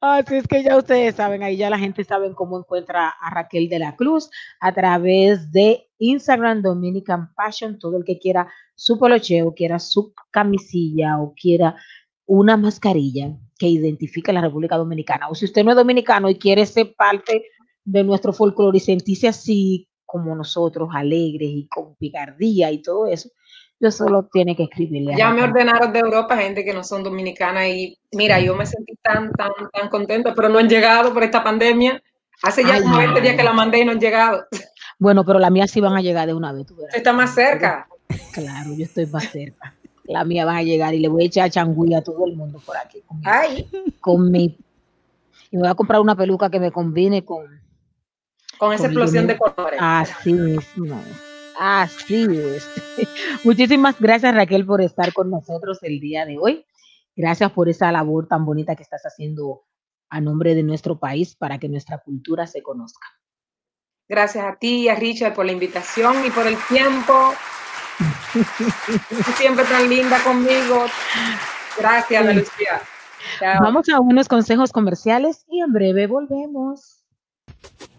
Así es que ya ustedes saben, ahí ya la gente sabe cómo encuentra a Raquel de la Cruz a través de Instagram Dominican Fashion. Todo el que quiera su polocheo, quiera su camisilla o quiera una mascarilla que identifique a la República Dominicana. O si usted no es dominicano y quiere ser parte de nuestro folclore y sentirse así como nosotros, alegres y con picardía y todo eso, yo solo tiene que escribirle. Ya me ordenaron de Europa gente que no son dominicanas y mira, yo me sentí tan, tan, tan contenta, pero no han llegado por esta pandemia. Hace ya como 20 días que la mandé y no han llegado. Bueno, pero las mías sí van a llegar de una vez. tú verás. Está más cerca. Claro, yo estoy más cerca. La mía va a llegar y le voy a echar changüí a todo el mundo por aquí. Con mi, Ay, con mi- y me voy a comprar una peluca que me combine con con esa Con explosión de colores. así mismo. Así es. Muchísimas gracias Raquel por estar con nosotros el día de hoy. Gracias por esa labor tan bonita que estás haciendo a nombre de nuestro país para que nuestra cultura se conozca. Gracias a ti y a Richard por la invitación y por el tiempo. Siempre tan linda conmigo. Gracias, Lucía. Chao. Vamos a unos consejos comerciales y en breve volvemos.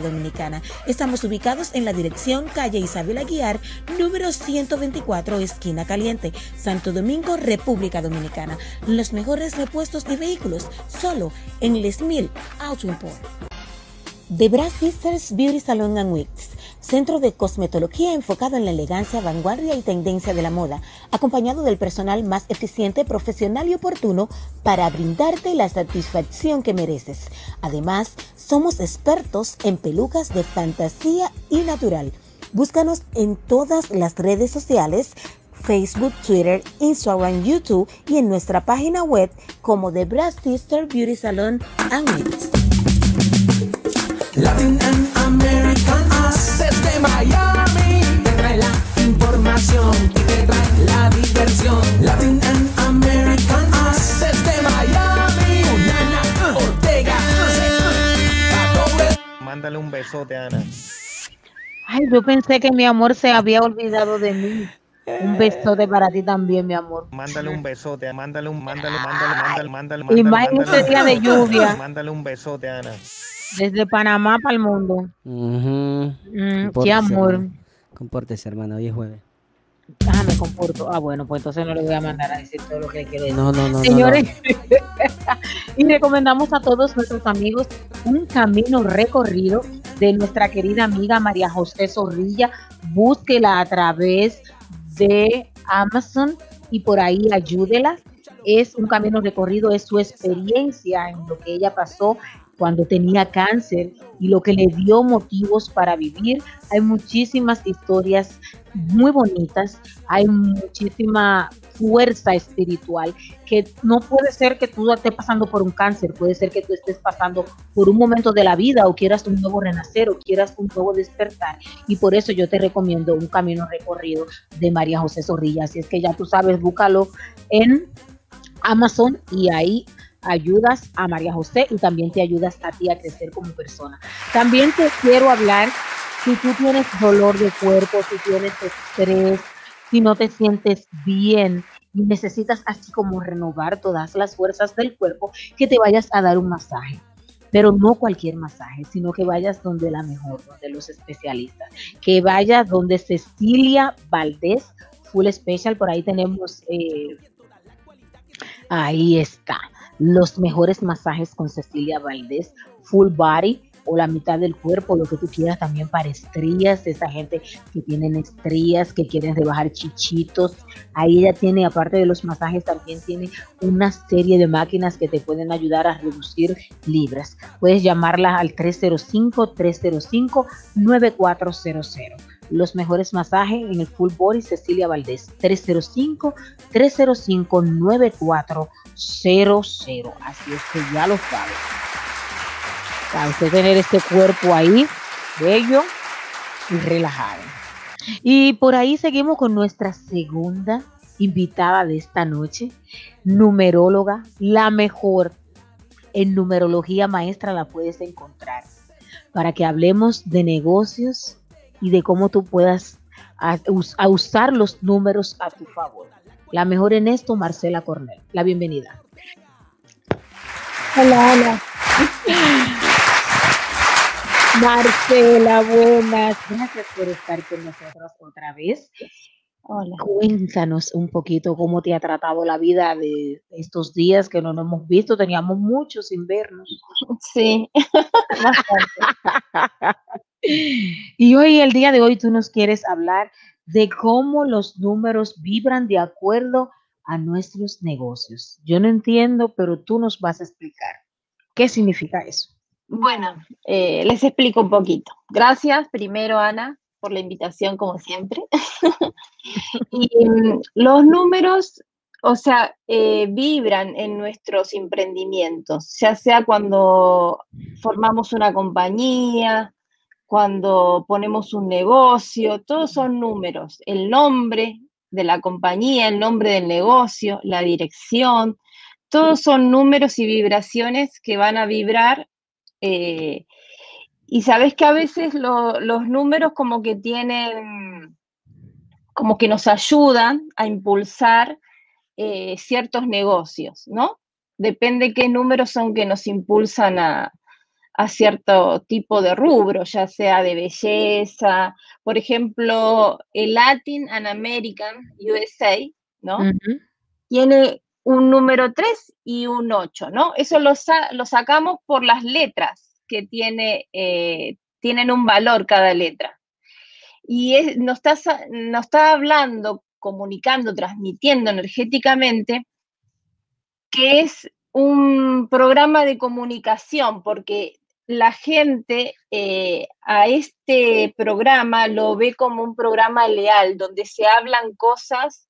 Dominicana. Estamos ubicados en la dirección calle Isabel Aguiar, número 124, esquina caliente, Santo Domingo, República Dominicana. Los mejores repuestos de vehículos, solo en Les Mil Auto Import. The Brass Sisters Beauty Salon and Wigs, centro de cosmetología enfocado en la elegancia, vanguardia y tendencia de la moda, acompañado del personal más eficiente, profesional y oportuno para brindarte la satisfacción que mereces. Además, somos expertos en pelucas de fantasía y natural. Búscanos en todas las redes sociales Facebook, Twitter, Instagram, YouTube y en nuestra página web como The Brass Sister Beauty Salon and Wigs. Latin and American desde Miami te trae la información y te trae la diversión. Latin and American Mándale un besote, Ana. Ay, yo pensé que mi amor se había olvidado de mí. Un besote para ti también, mi amor. Mándale un besote, mándale un, mándale, mándale, mándale, mándale, Y más en este día de lluvia. Mándale un besote, Ana. Desde Panamá para el mundo. Mm, qué amor. hermano. Compórtese, hermano, hoy es jueves. Ah, me comporto. Ah, bueno, pues entonces no le voy a mandar a decir todo lo que quiero decir. No, no, no. no, no. Y recomendamos a todos nuestros amigos un camino recorrido de nuestra querida amiga María José Zorrilla. Búsquela a través de Amazon y por ahí ayúdela. Es un camino recorrido, es su experiencia en lo que ella pasó cuando tenía cáncer y lo que le dio motivos para vivir. Hay muchísimas historias muy bonitas, hay muchísima fuerza espiritual que no puede ser que tú estés pasando por un cáncer, puede ser que tú estés pasando por un momento de la vida o quieras un nuevo renacer o quieras un nuevo despertar y por eso yo te recomiendo un camino recorrido de María José Zorrilla, así es que ya tú sabes, búscalo en Amazon y ahí ayudas a María José y también te ayudas a ti a crecer como persona. También te quiero hablar si tú tienes dolor de cuerpo, si tienes estrés, si no te sientes bien y necesitas así como renovar todas las fuerzas del cuerpo, que te vayas a dar un masaje. Pero no cualquier masaje, sino que vayas donde la mejor, donde los especialistas. Que vayas donde Cecilia Valdés, Full Special, por ahí tenemos, eh, ahí está, los mejores masajes con Cecilia Valdés, Full Body o la mitad del cuerpo, lo que tú quieras también para estrías, esa gente que tienen estrías, que quieren rebajar chichitos. Ahí ella tiene, aparte de los masajes, también tiene una serie de máquinas que te pueden ayudar a reducir libras. Puedes llamarla al 305-305-9400 los mejores masajes en el Full Body Cecilia Valdés 305 305 9400 así es que ya lo sabes para usted tener este cuerpo ahí, bello y relajado. Y por ahí seguimos con nuestra segunda invitada de esta noche, numeróloga, la mejor en numerología maestra la puedes encontrar, para que hablemos de negocios y de cómo tú puedas a usar los números a tu favor. La mejor en esto, Marcela Cornell. La bienvenida. Hola, hola. Marcela, buenas. Gracias por estar con nosotros otra vez. Hola. Cuéntanos un poquito cómo te ha tratado la vida de estos días que no nos hemos visto. Teníamos mucho sin vernos. Sí, bastante. Y hoy, el día de hoy, tú nos quieres hablar de cómo los números vibran de acuerdo a nuestros negocios. Yo no entiendo, pero tú nos vas a explicar qué significa eso. Bueno, eh, les explico un poquito. Gracias primero, Ana, por la invitación, como siempre. y mm, los números, o sea, eh, vibran en nuestros emprendimientos, ya sea cuando formamos una compañía, cuando ponemos un negocio, todos son números. El nombre de la compañía, el nombre del negocio, la dirección, todos son números y vibraciones que van a vibrar eh, y sabes que a veces lo- los números como que tienen, como que nos ayudan a impulsar eh, ciertos negocios, ¿no? Depende qué números son que nos impulsan a, a cierto tipo de rubro, ya sea de belleza. Por ejemplo, el Latin and American USA, ¿no? Tiene un número 3 y un 8, ¿no? Eso lo, sa- lo sacamos por las letras que tiene, eh, tienen un valor cada letra. Y es- nos, está, nos está hablando, comunicando, transmitiendo energéticamente que es un programa de comunicación, porque la gente eh, a este programa lo ve como un programa leal, donde se hablan cosas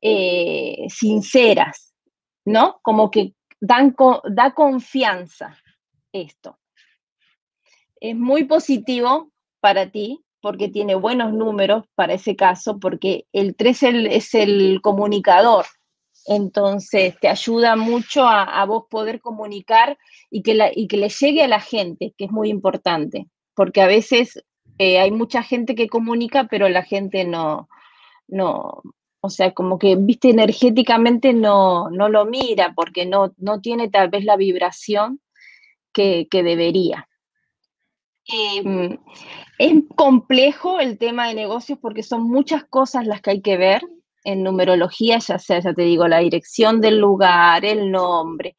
eh, sinceras, ¿no? Como que dan, da confianza esto. Es muy positivo para ti porque tiene buenos números para ese caso, porque el 3 el- es el comunicador. Entonces te ayuda mucho a, a vos poder comunicar y que, la- y que le llegue a la gente, que es muy importante, porque a veces eh, hay mucha gente que comunica, pero la gente no, no, o sea, como que, viste, energéticamente no, no lo mira porque no, no tiene tal vez la vibración que, que debería. Em, es complejo el tema de negocios porque son muchas cosas las que hay que ver en numerología, ya sea, ya te digo, la dirección del lugar, el nombre,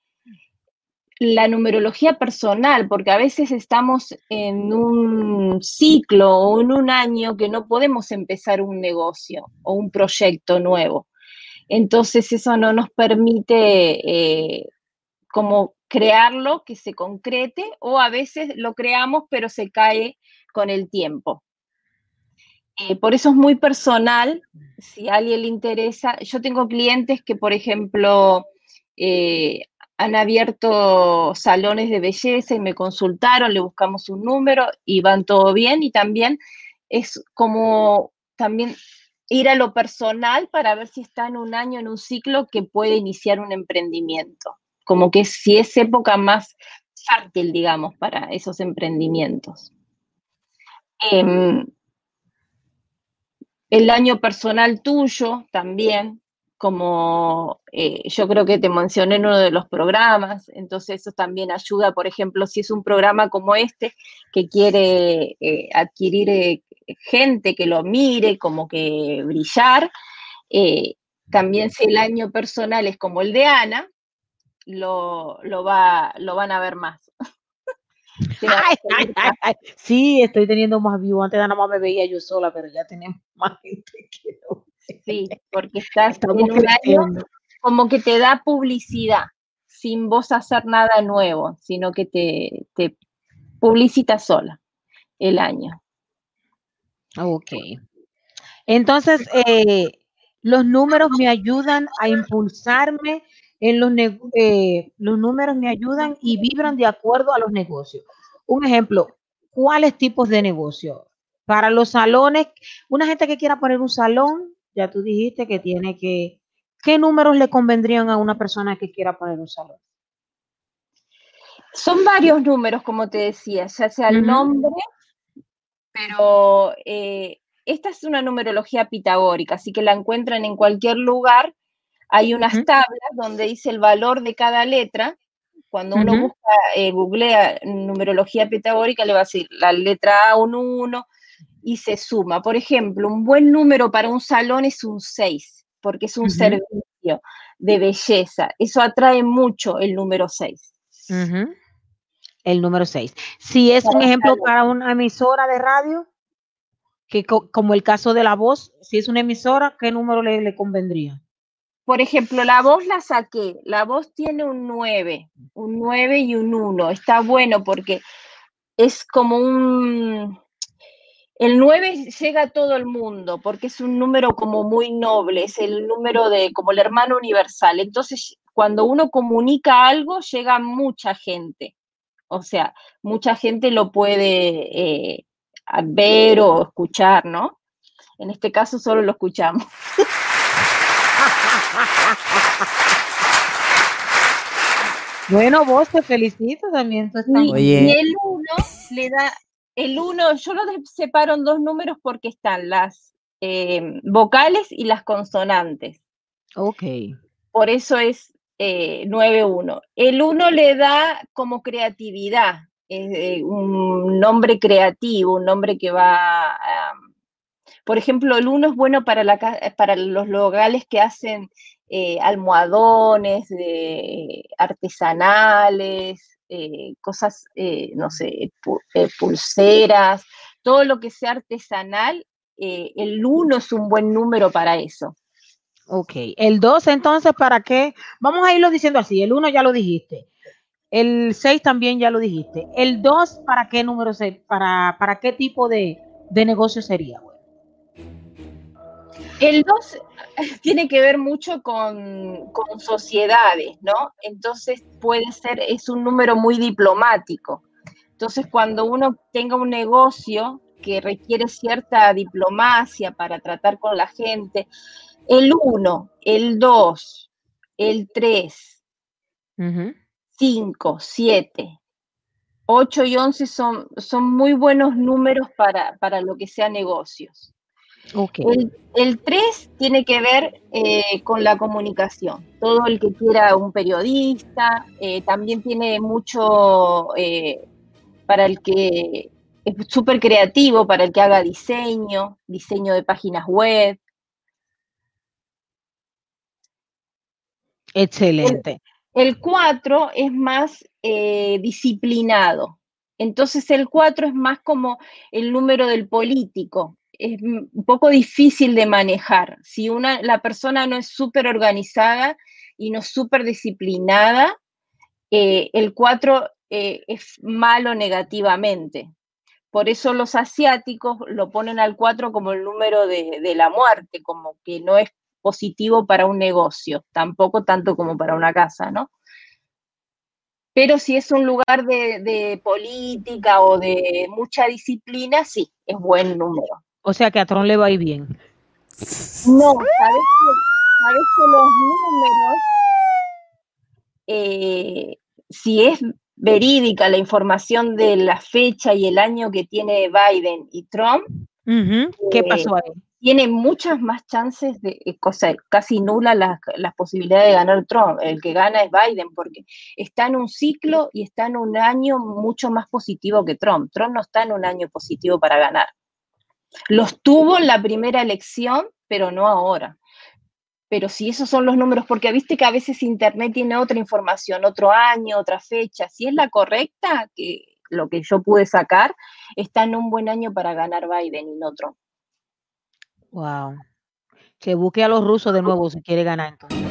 la numerología personal, porque a veces estamos en un ciclo o en un año que no podemos empezar un negocio o un proyecto nuevo. Entonces eso no nos permite eh, como crearlo, que se concrete, o a veces lo creamos pero se cae con el tiempo. Eh, por eso es muy personal, si a alguien le interesa. Yo tengo clientes que, por ejemplo, eh, han abierto salones de belleza y me consultaron, le buscamos un número y van todo bien y también es como también ir a lo personal para ver si está en un año, en un ciclo que puede iniciar un emprendimiento, como que si es época más fértil, digamos, para esos emprendimientos. Em, el año personal tuyo también, como eh, yo creo que te mencioné en uno de los programas, entonces eso también ayuda, por ejemplo, si es un programa como este que quiere eh, adquirir eh, gente que lo mire, como que brillar, también si el año personal es como el de Ana, lo, lo, va, lo van a ver más. Ay, ay, ay, ay. Sí, estoy teniendo más view. Antes nada más me veía yo sola, pero ya tenemos más gente que ve. Sí, porque estás Estamos en un año como que te da publicidad sin vos hacer nada nuevo, sino que te, te publicita sola el año. Ok. Entonces, eh, los números me ayudan a impulsarme en los, eh, los números me ayudan y vibran de acuerdo a los negocios. Un ejemplo, ¿cuáles tipos de negocio? Para los salones, una gente que quiera poner un salón, ya tú dijiste que tiene que, ¿qué números le convendrían a una persona que quiera poner un salón? Son varios números, como te decía, ya sea el nombre, pero eh, esta es una numerología pitagórica, así que la encuentran en cualquier lugar. Hay unas tablas donde dice el valor de cada letra. Cuando uno busca, eh, googlea numerología pitagórica, le va a decir la letra A, un 1, y se suma. Por ejemplo, un buen número para un salón es un 6, porque es un servicio de belleza. Eso atrae mucho el número 6. Ujú. El número 6. Si es un ejemplo salón. para una emisora de radio, que co- como el caso de la voz, si es una emisora, ¿qué número le, le convendría? Por ejemplo, la voz la saqué. La voz tiene un 9, un 9 y un 1. Está bueno porque es como un... El 9 llega a todo el mundo porque es un número como muy noble, es el número de como el hermano universal. Entonces, cuando uno comunica algo, llega mucha gente. O sea, mucha gente lo puede eh, ver o escuchar, ¿no? En este caso solo lo escuchamos. Bueno, vos te felicito también. Tú estás Y, muy y Oye. el 1 le da, el 1, yo lo separo en dos números porque están las eh, vocales y las consonantes. Ok. Por eso es eh, 9-1. El 1 le da como creatividad, eh, un nombre creativo, un nombre que va a... Por ejemplo, el 1 es bueno para, para los locales que hacen eh, almohadones de- artesanales, eh, cosas, eh, no sé, pu- eh, pulseras, todo lo que sea artesanal, eh, el 1 es un buen número para eso. Ok. El 2, entonces, ¿para qué? Vamos a irlo diciendo así. El 1 ya lo dijiste. El 6 también ya lo dijiste. El 2, ¿para qué número se, para, para qué tipo de negocio sería? El 2 tiene que ver mucho con, con sociedades, ¿no? Entonces puede ser, es un número muy diplomático. Entonces cuando uno tenga un negocio que requiere cierta diplomacia para tratar con la gente, el 1, el 2, el 3, Ujú. 5, 7, 8 y 11 son, son muy buenos números para, para lo que sea negocios. Ok. El, el 3 tiene que ver eh, con la comunicación. Todo el que quiera un periodista, eh, también tiene mucho eh, para el que es súper creativo, para el que haga diseño, diseño de páginas web. Excelente. El 4 es más disciplinado. Entonces el 4 es más como el número del político. Es un poco difícil de manejar. Si una, la persona no es súper organizada y no súper disciplinada, eh, el 4 eh, es malo negativamente. Por eso los asiáticos lo ponen al 4 como el número de, de la muerte, como que no es positivo para un negocio, tampoco tanto como para una casa, ¿no? Pero si es un lugar de, de política o de mucha disciplina, sí, es buen número. O sea que a Tron le va a ir bien. No, sabes que, sabes que los números, eh, si es verídica la información de la fecha y el año que tiene Biden y Trump. ¿Qué Eh, pasó ahí? tiene muchas más chances de, eh, cosa, casi nula las, las posibilidades de ganar Trump. El que gana es Biden porque está en un ciclo y está en un año mucho más positivo que Trump. Trump no está en un año positivo para ganar. Los tuvo en la primera elección, pero no ahora. Pero si esos son los números, porque viste que a veces Internet tiene otra información, otro año, otra fecha. Si es la correcta, que lo que yo pude sacar, está en un buen año para ganar Biden y no Trump. Wow. Que busque a los rusos de nuevo si quiere ganar entonces.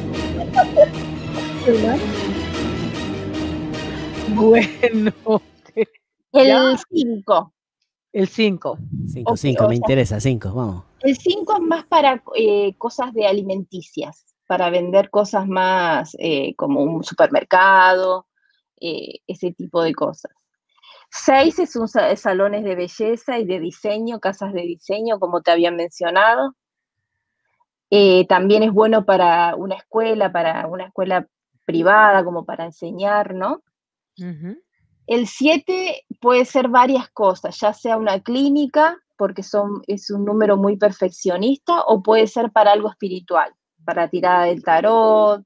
Bueno, El 5. El 5. 5, Ok, 5, o me sea- interesa, 5, vamos. El 5 es más para eh, cosas de alimenticias, para vender cosas más eh, como un supermercado, eh, ese tipo de cosas. 6 es un sa- salones de belleza y de diseño, casas de diseño, como te había mencionado. Eh, también es bueno para una escuela, para una escuela privada, como para enseñar, ¿no? Ujú. El 7 puede ser varias cosas, ya sea una clínica, porque son, es un número muy perfeccionista, o puede ser para algo espiritual, para tirada del tarot,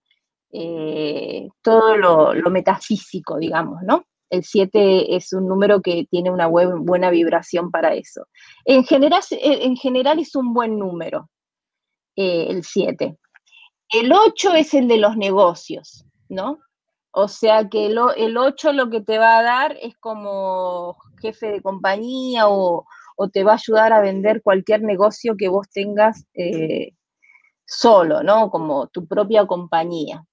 eh, todo lo, metafísico, digamos, ¿no? El 7 es un número que tiene una buen- buena vibración para eso. En general, en general es un buen número, eh, el 7. El 8 es el de los negocios, ¿no? O sea que el, o- el 8 lo que te va a dar es como jefe de compañía o, te va a ayudar a vender cualquier negocio que vos tengas eh, solo, ¿no? Como tu propia compañía.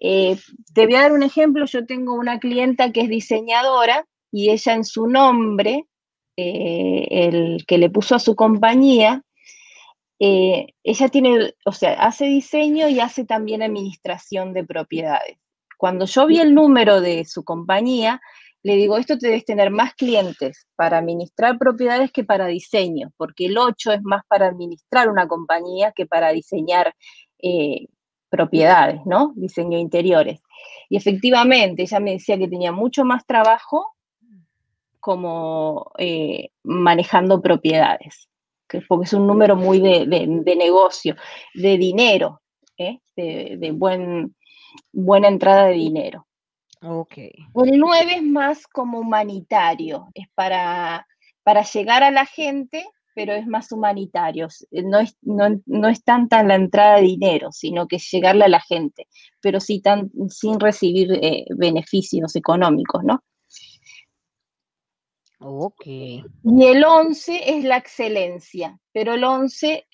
Eh, te voy a dar un ejemplo, yo tengo una clienta que es diseñadora y ella en su nombre, eh, el que le puso a su compañía, ella tiene, o sea, hace diseño y hace también administración de propiedades. Cuando yo vi el número de su compañía, le digo, esto te debes tener más clientes para administrar propiedades que para diseño, porque el 8 es más para administrar una compañía que para diseñar eh, propiedades, ¿no? Diseño interiores. Y efectivamente, ella me decía que tenía mucho más trabajo como eh, manejando propiedades, que, porque es un número muy de, negocio, de dinero, ¿eh? de buen, buena entrada de dinero. Ok. El 9 es más como humanitario, es para, para llegar a la gente, pero es más humanitario. eh, No es, no, no es tanta la entrada de dinero, sino que es llegarle a la gente, pero sí tan, sin recibir eh, beneficios económicos, ¿no? Ok. Y el 11 es la excelencia, pero el 11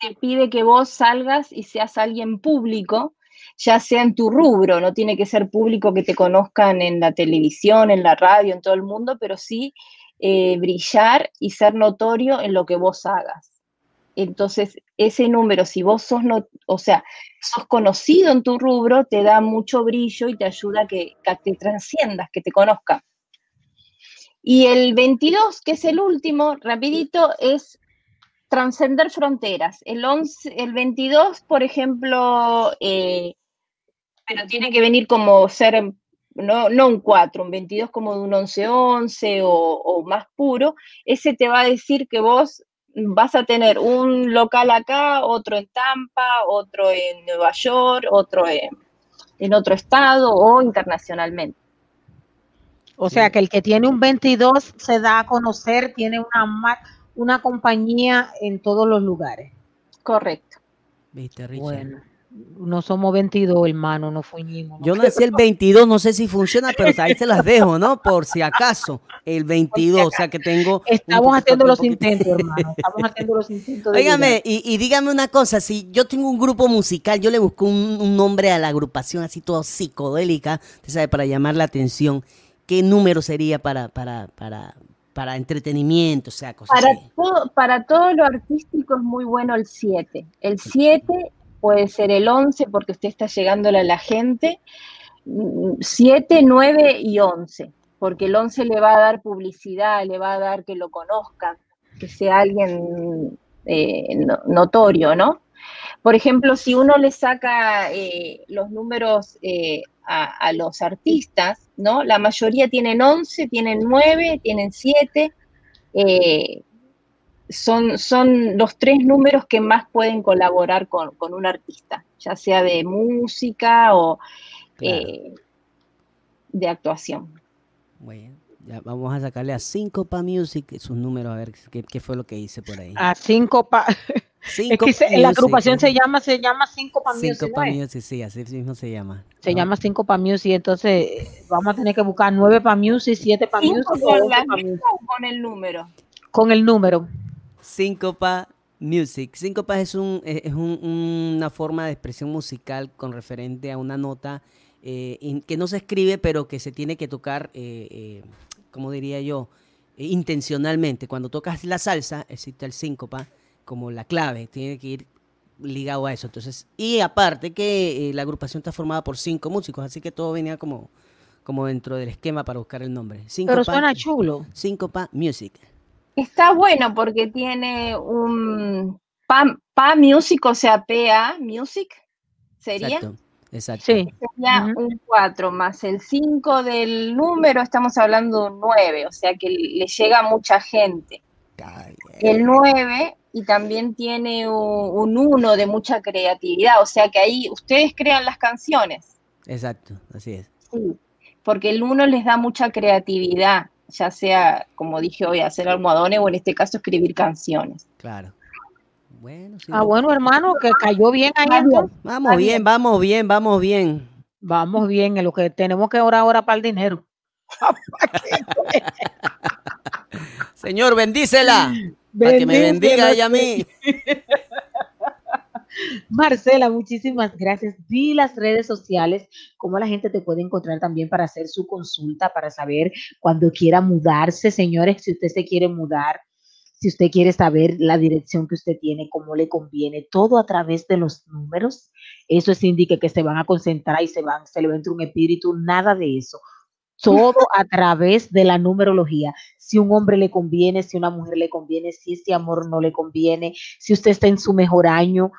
te pide que vos salgas y seas alguien público, ya sea en tu rubro, no tiene que ser público que te conozcan en la televisión, en la radio, en todo el mundo, pero sí eh, brillar y ser notorio en lo que vos hagas. Entonces, ese número, si vos sos, no, o sea, sos conocido en tu rubro, te da mucho brillo y te ayuda a que, que te trasciendas, que te conozcan. Y el 22, que es el último, rapidito, es trascender fronteras. El, 11, el 22, por ejemplo, eh, pero tiene que venir como ser, no, no un 4, un 22 como de un 11-11 o, o más puro, ese te va a decir que vos vas a tener un local acá, otro en Tampa, otro en Nueva York, otro en, en otro estado o internacionalmente. O sea que el que tiene un 22 se da a conocer, tiene una, ma- una compañía en todos los lugares. Correcto. ¿Viste, Richard? Bueno, No somos 22, hermano, no fuimos. Yo nací el 22, no sé si funciona, pero ahí se las dejo, ¿no? Por si acaso, el 22, o sea que tengo... Estamos haciendo los poquito- intentos, hermano. Estamos haciendo los intentos. de Óigame, y, y dígame una cosa, si yo tengo un grupo musical, yo le busco un, un nombre a la agrupación así todo psicodélica, usted sabe, para llamar la atención, ¿qué número sería para, para, para, para entretenimiento? O sea, cosas Para, así. todo, para todo lo artístico es muy bueno el 7. El 7 puede ser el 11 porque usted está llegándole a la gente. 7, 9 y 11, porque el 11 le va a dar publicidad, le va a dar que lo conozcan, que sea alguien eh, no- notorio, ¿no? Por ejemplo, si uno le saca eh, los números eh, a, a los artistas, ¿no? La mayoría tienen 11, tienen 9, tienen 7. eh, son, son los tres números que más pueden colaborar con, con un artista, ya sea de música o Claro. eh, de actuación. Bueno, ya vamos a sacarle a Syncopa Music sus números, a ver qué, qué fue lo que hice por ahí. A cinco Es que se- la Music, agrupación se llama, se llama Cinco pa Music, Syncopa ¿no? Music, sí, así mismo se llama. Se ¿no? llama Cinco pa Music, entonces eh, vamos a tener que buscar nueve pa Music, siete pa ¿Cinco Music o con pa Music. con el número? Con el número. Syncopa Music. Syncopa es, un, es un- una forma de expresión musical con referente a una nota eh, in- que no se escribe, pero que se tiene que tocar, eh, eh, ¿cómo diría yo? Eh, intencionalmente. Cuando tocas la salsa, existe el síncopa como la clave, tiene que ir ligado a eso. Entonces, y aparte que eh, la agrupación está formada por cinco músicos, así que todo venía como, como dentro del esquema para buscar el nombre. Pero Syncopa, suena chulo. Syncopa Music. Está bueno porque tiene un PA, PA Music, o sea, PA Music, sería. Exacto. Exacto. Sí. Sería un 4 más el 5 del número, estamos hablando de un 9, o sea que le llega a mucha gente. El 9 y también tiene un 1 de mucha creatividad, o sea que ahí ustedes crean las canciones, Exacto, así es. sí, porque el 1 les da mucha creatividad, ya sea, como dije hoy, hacer almohadones o en este caso escribir canciones. Claro. Bueno, sí, Ah, no- bueno, hermano, que cayó bien ahí. Vamos bien, bien. vamos bien, vamos bien. Vamos bien, en lo que tenemos que orar ahora para el dinero. Señor, bendícela. Para que me bendiga ella a mí. Marcela, muchísimas gracias. Di las redes sociales, cómo la gente te puede encontrar también para hacer su consulta, para saber cuando quiera mudarse. Señores, si usted se quiere mudar, si usted quiere saber la dirección que usted tiene, cómo le conviene, todo a través de los números. Eso es indica que se van a concentrar y se van, se le va a entrar un espíritu, nada de eso. Todo a través de la numerología. Si un hombre le conviene, si una mujer le conviene, si ese amor no le conviene, si usted está en su mejor año,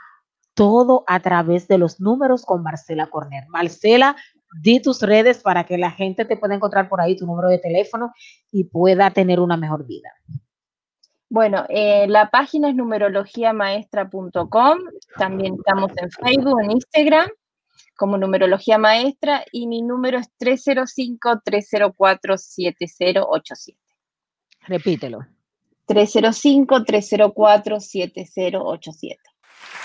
todo a través de los números con Marcela Corner. Marcela, di tus redes para que la gente te pueda encontrar por ahí tu número de teléfono y pueda tener una mejor vida. Bueno, eh, la página es numerologiamaestra.com, también estamos en Facebook, en Instagram, como Numerología Maestra, y mi número es 305-304-7087. Repítelo. 305-304-7087.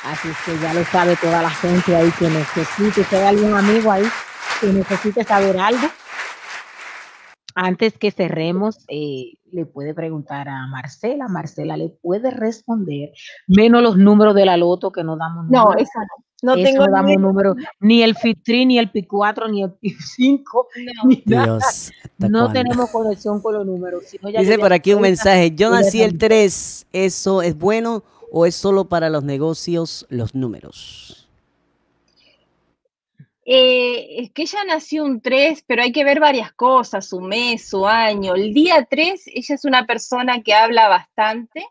Así es que ya lo sabe toda la gente ahí que necesite, si hay algún amigo ahí que necesite saber algo. Antes que cerremos, eh, le puede preguntar a Marcela. Marcela le puede responder, menos los números de la loto que no damos No, números. esa no. No Eso tengo damos ni- el FIT3, ni el P4, ni el P5, no. ni nada. Dios. ¿hasta No cuándo? tenemos conexión con los números. ya Dice por aquí un mensaje. Yo nací el también. 3. ¿Eso es bueno o es solo para los negocios los números? Eh, es que ella nació un 3, pero hay que ver varias cosas, su mes, su año. El día 3, ella es una persona que habla bastante,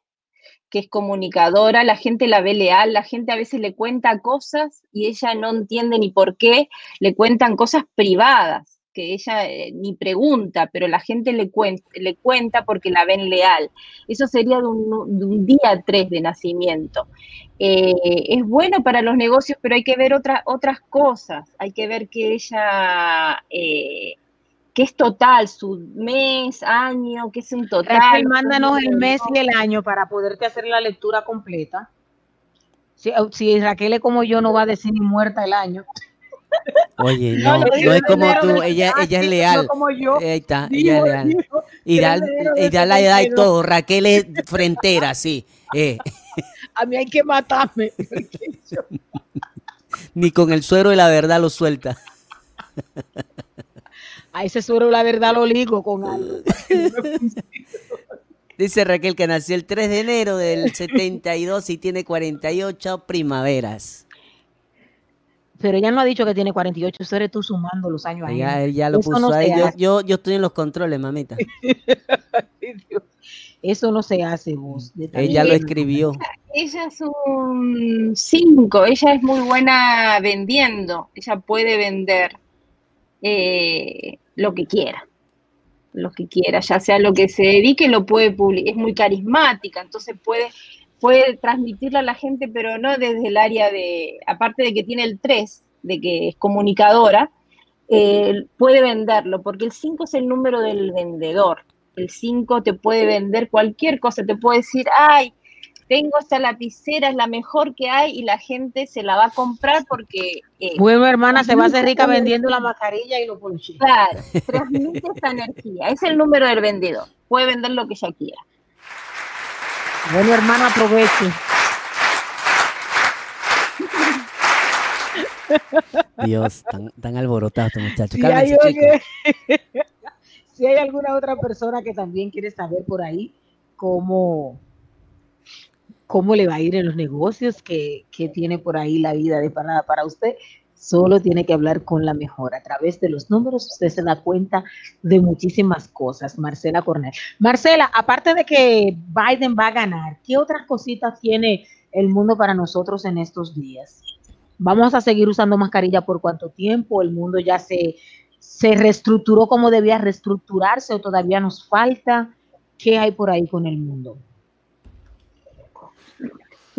que es comunicadora, la gente la ve leal, la gente a veces le cuenta cosas y ella no entiende ni por qué, le cuentan cosas privadas que ella eh, ni pregunta, pero la gente le, cuen- le cuenta porque la ven leal. Eso sería de un, día 3 de nacimiento. Eh, es bueno para los negocios, pero hay que ver otra- otras cosas. Hay que ver que ella, eh, que es total, su mes, año, que es un total. Raquel, mándanos el mes y el año para poderte hacer la lectura completa. Si, si Raquel es como yo, no va a decir ni muerta el año. Oye, No, es como tú, ella, ella es leal. no como yo. Ahí está, Digo, ella es leal. digo, Y da, y da la edad y 72. todo. Raquel es frentera, sí. eh. A mí hay que matarme. yo- Ni con el suero de la verdad lo suelta. A ese suero la verdad lo ligo con algo. Dice Raquel que nació el 3 de enero del 72 y tiene 48 primaveras. Pero ella no ha dicho que tiene 48, eso eres tú sumando los años ahí. Ya, él ya lo Eso puso no se ahí. Yo, yo, yo estoy en los controles, mamita. Eso no se hace vos. Ella lo escribió. Ella es un 5, ella es muy buena vendiendo, ella puede vender eh, lo que quiera, lo que quiera, ya sea lo que se dedique, lo puede publicar, es muy carismática, entonces puede, puede transmitirle a la gente, pero no desde el área de, aparte de que tiene el 3, de que es comunicadora, eh, puede venderlo, porque el 5 es el número del vendedor. El 5 te puede vender cualquier cosa, te puede decir, ay, tengo esta lapicera, es la mejor que hay y la gente se la va a comprar porque... eh, Bueno, hermana, se va a hacer rica vendiendo la mascarilla y los ponches. Claro, transmite esa energía, es el número del vendedor, puede vender lo que ella quiera. Bueno, hermana, aproveche. Dios, tan, tan alborotado este muchacho. Si Cálmense, hay, si hay alguna otra persona que también quiere saber por ahí cómo, cómo le va a ir en los negocios que, que tiene por ahí la vida de parada para usted, solo tiene que hablar con la mejor. A través de los números usted se da cuenta de muchísimas cosas. Marcela Cornell. Marcela, aparte de que Biden va a ganar, ¿qué otras cositas tiene el mundo para nosotros en estos días? ¿Vamos a seguir usando mascarilla por cuánto tiempo? ¿El mundo ya se, se reestructuró como debía reestructurarse o todavía nos falta? ¿Qué hay por ahí con el mundo?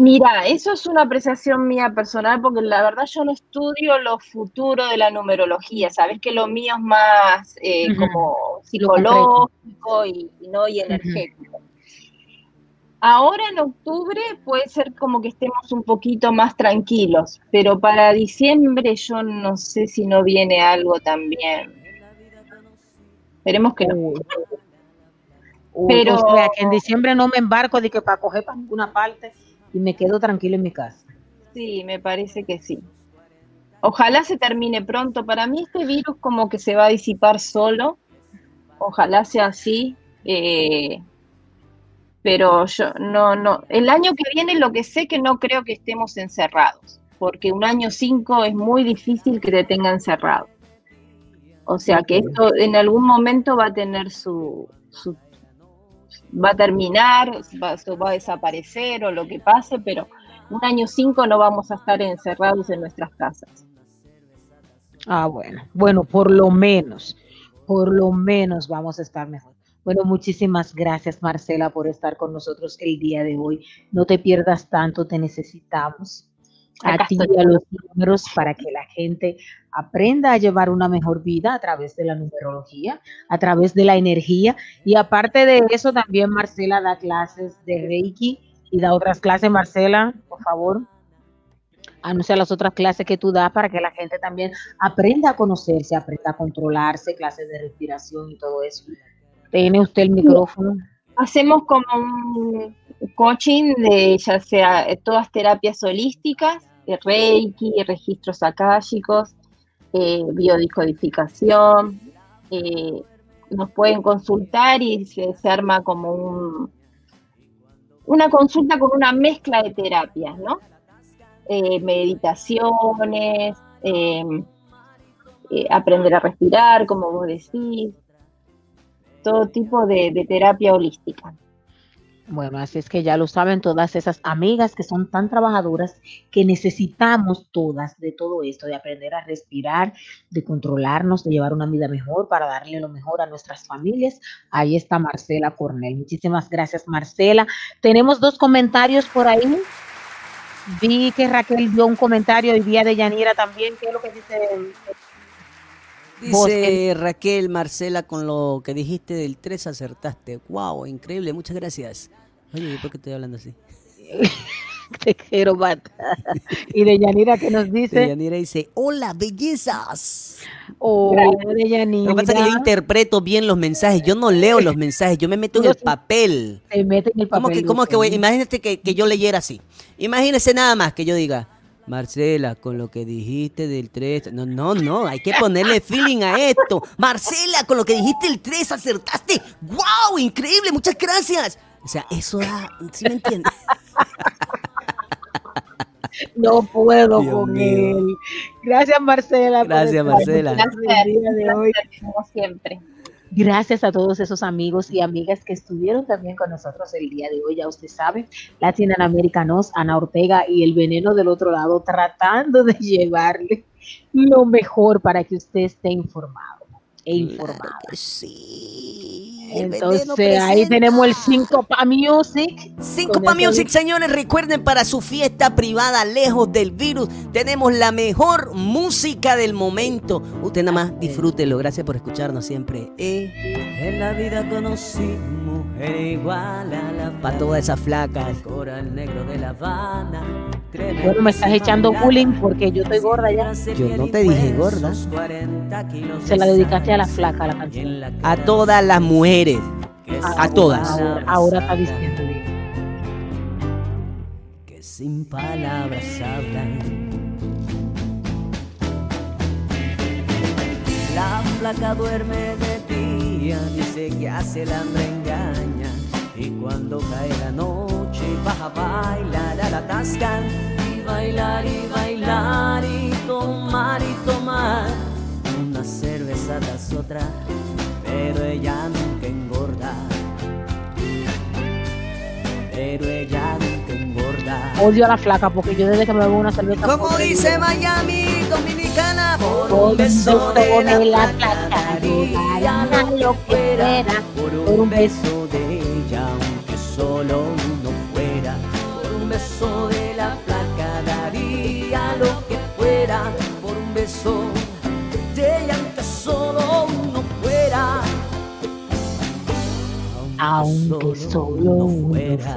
Mira, eso es una apreciación mía personal porque la verdad yo no estudio lo futuro de la numerología, sabes que lo mío es más eh, como psicológico y, y no y energético. Ahora en octubre puede ser como que estemos un poquito más tranquilos, pero para diciembre yo no sé si no viene algo también. Esperemos que no. Uy. Uy, Pero- o sea, que en diciembre no me embarco de que para coger para ninguna parte y me quedo tranquilo en mi casa. Sí, me parece que sí. Ojalá se termine pronto. Para mí este virus como que se va a disipar solo. Ojalá sea así. eh, pero yo no, no. El año que viene lo que sé que no creo que estemos encerrados, porque un año 5 es muy difícil que te tenga encerrado. O sea que esto en algún momento va a tener su, su va a terminar, va, va a desaparecer o lo que pase, pero un año 5 no vamos a estar encerrados en nuestras casas. Ah, bueno. Bueno, por lo menos, por lo menos vamos a estar mejor. Bueno, muchísimas gracias, Marcela, por estar con nosotros el día de hoy. No te pierdas tanto, te necesitamos. A ti y a los números para que la gente aprenda a llevar una mejor vida a través de la numerología, a través de la energía. Y aparte de eso, también Marcela da clases de Reiki y da otras clases. Marcela, por favor, anuncia las otras clases que tú das para que la gente también aprenda a conocerse, aprenda a controlarse, clases de respiración y todo eso. Tiene usted el micrófono. Hacemos como un coaching de ya sea todas terapias holísticas, Reiki, registros akáshicos, eh, biodicodificación. eh, nos pueden consultar y se, se arma como un, una consulta con una mezcla de terapias, ¿no? Eh, meditaciones, aprender a respirar, como vos decís, todo tipo de terapia holística. Bueno, así es que ya lo saben todas esas amigas que son tan trabajadoras que necesitamos todas de todo esto, de aprender a respirar, de controlarnos, de llevar una vida mejor para darle lo mejor a nuestras familias. Ahí está Marcela Cornell. Muchísimas gracias, Marcela. Tenemos dos comentarios por ahí. Vi que Raquel dio un comentario y vi a de Yanira también. ¿Qué es lo que dice? Vos, Dice Raquel Marcela con lo que dijiste del 3 acertaste. Wow, increíble, muchas gracias. Oye, ¿y ¿por qué estoy hablando así? Te quiero matar. Y de Yanira que nos dice, Yanira dice, hola, bellezas. oh, de Lo Yanira, que pasa es que yo interpreto bien los mensajes, yo no leo los mensajes, yo me meto en el papel. se mete en el papel. ¿Cómo que, de cómo que voy? Imagínate que, que yo leyera así. Imagínese nada más que yo diga, Marcela, con lo que dijiste del 3. No, no, no, hay que ponerle feeling a esto. Marcela, con lo que dijiste el 3, acertaste. ¡Wow! Increíble, muchas gracias. O sea, eso da. ¿Sí me entiendes? No puedo Dios con mío. él. Gracias, Marcela. por Gracias, estar Marcela. el día de hoy. como siempre. Gracias a todos esos amigos y amigas que estuvieron también con nosotros el día de hoy. Ya usted sabe, Latin Americanos, Ana Ortega y el veneno del otro lado, tratando de llevarle lo mejor para que usted esté informado e informada. Sí. El veneno Entonces ahí tenemos el 5 pa Music. Cinco Con pa eso Music, señores, recuerden para su fiesta privada lejos del virus, tenemos la mejor música del momento. Usted nada más disfrútelo, gracias por escucharnos siempre. Eh, en la vida conocí mujer igual a la Para todas esas flacas. Coral negro de La Habana. Bueno, me estás echando bullying porque yo estoy gorda ya. Yo no te dije gorda. Se la dedicaste a la flaca la canción. A todas las mujeres. A todas. Ahora, ahora está diciendo que sin palabras hablan. La flaca duerme de día, dice que hace el hambre engaña. Y cuando cae la noche baja a bailar a la tasca. Y bailar y bailar y tomar y tomar. Una cerveza tras otra, pero ella nunca Pero ella nunca engorda. Odio a la flaca porque yo desde que me bebo una cerveza. Como dice Miami, Dominicana, por un beso de la flaca, daría lo que fuera, por un beso de ella, aunque solo uno fuera, por un beso de la flaca daría lo que fuera, por un beso de ella, aunque solo Aunque solo uno fuera.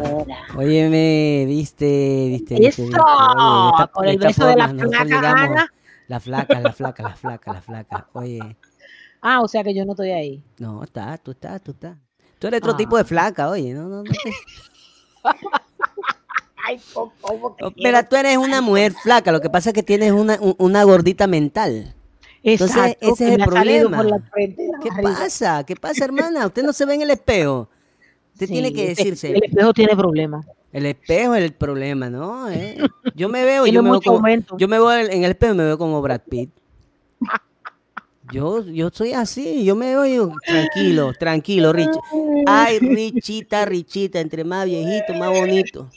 Óyeme, viste, viste, viste, viste. Oye, esta- Por el beso de la flaca, Ana. La flaca, la flaca, la flaca, la flaca. Oye, Ah, o sea que yo no estoy ahí. no, está, tú estás, tú estás. Tú eres otro Ah. tipo de flaca, oye, no, no, no. te- Ay, ¿cómo- te Oh? Pero tú eres una mujer flaca, lo que pasa es que tienes una, un- una gordita mental. Entonces, Exacto, ese que es el problema. por la frente, ¿Qué pasa? ¿Qué pasa, hermana? Usted no se ve en el espejo. Usted Sí, tiene que decirse. El espejo tiene problemas. El espejo es el problema, ¿no? Eh, Yo me veo, yo me veo, como, yo me veo en el espejo y me veo como Brad Pitt. Yo, yo soy así, yo me veo tranquilo, tranquilo, Rich. Ay, Richita, Richita, entre más viejito, más bonito.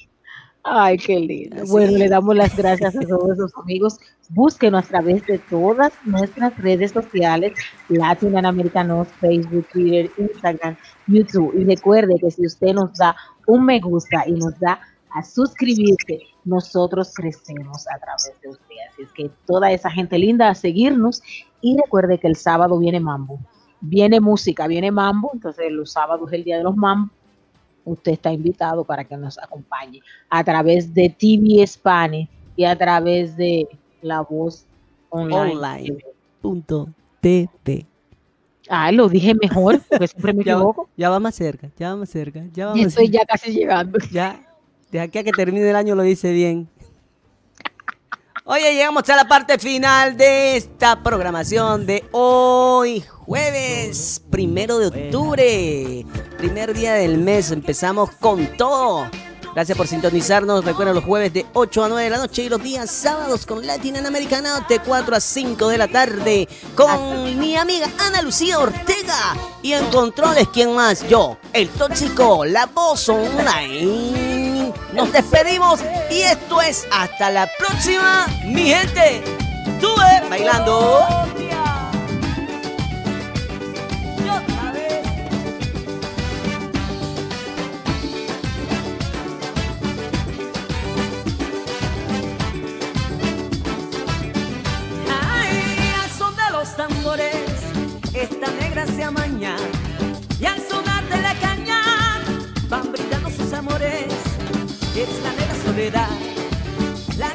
Ay, qué lindo. Así Bueno, es. le damos las gracias a todos esos amigos. Búsquenos a través de todas nuestras redes sociales, Latinoamericanos, Facebook, Twitter, Instagram, YouTube. Y recuerde que si usted nos da un me gusta y nos da a suscribirse, nosotros crecemos a través de usted. Así es que toda esa gente linda a seguirnos. Y recuerde que el sábado viene Mambo. Viene música, viene Mambo. Entonces los sábados es el día de los Mambo usted está invitado para que nos acompañe a través de TV Spanish y a través de La Voz Online. Online. Punto TV. Ah, lo dije mejor, porque siempre me Ya, va- equivoco. ya va más cerca, ya va más cerca, ya va más estoy cerca. ya casi llegando. Ya, de aquí a que termine el año lo dice bien. Oye, llegamos a la parte final de esta programación de hoy, jueves primero de octubre, primer día del mes. Empezamos con todo. Gracias por sintonizarnos. Recuerden los jueves de 8 a 9 de la noche y los días sábados con Latinoamericana de 4 a 5 de la tarde con mi amiga Ana Lucía Ortega. Y en controles, ¿quién más? Yo, el tóxico, la voz online. Nos despedimos y esto es hasta la próxima, mi gente. Tuve bailando. Y otra vez. Ay, al son de los tambores, esta negra se amaña. Y al sonar de la caña, van brindando sus amores es la de la soledad. La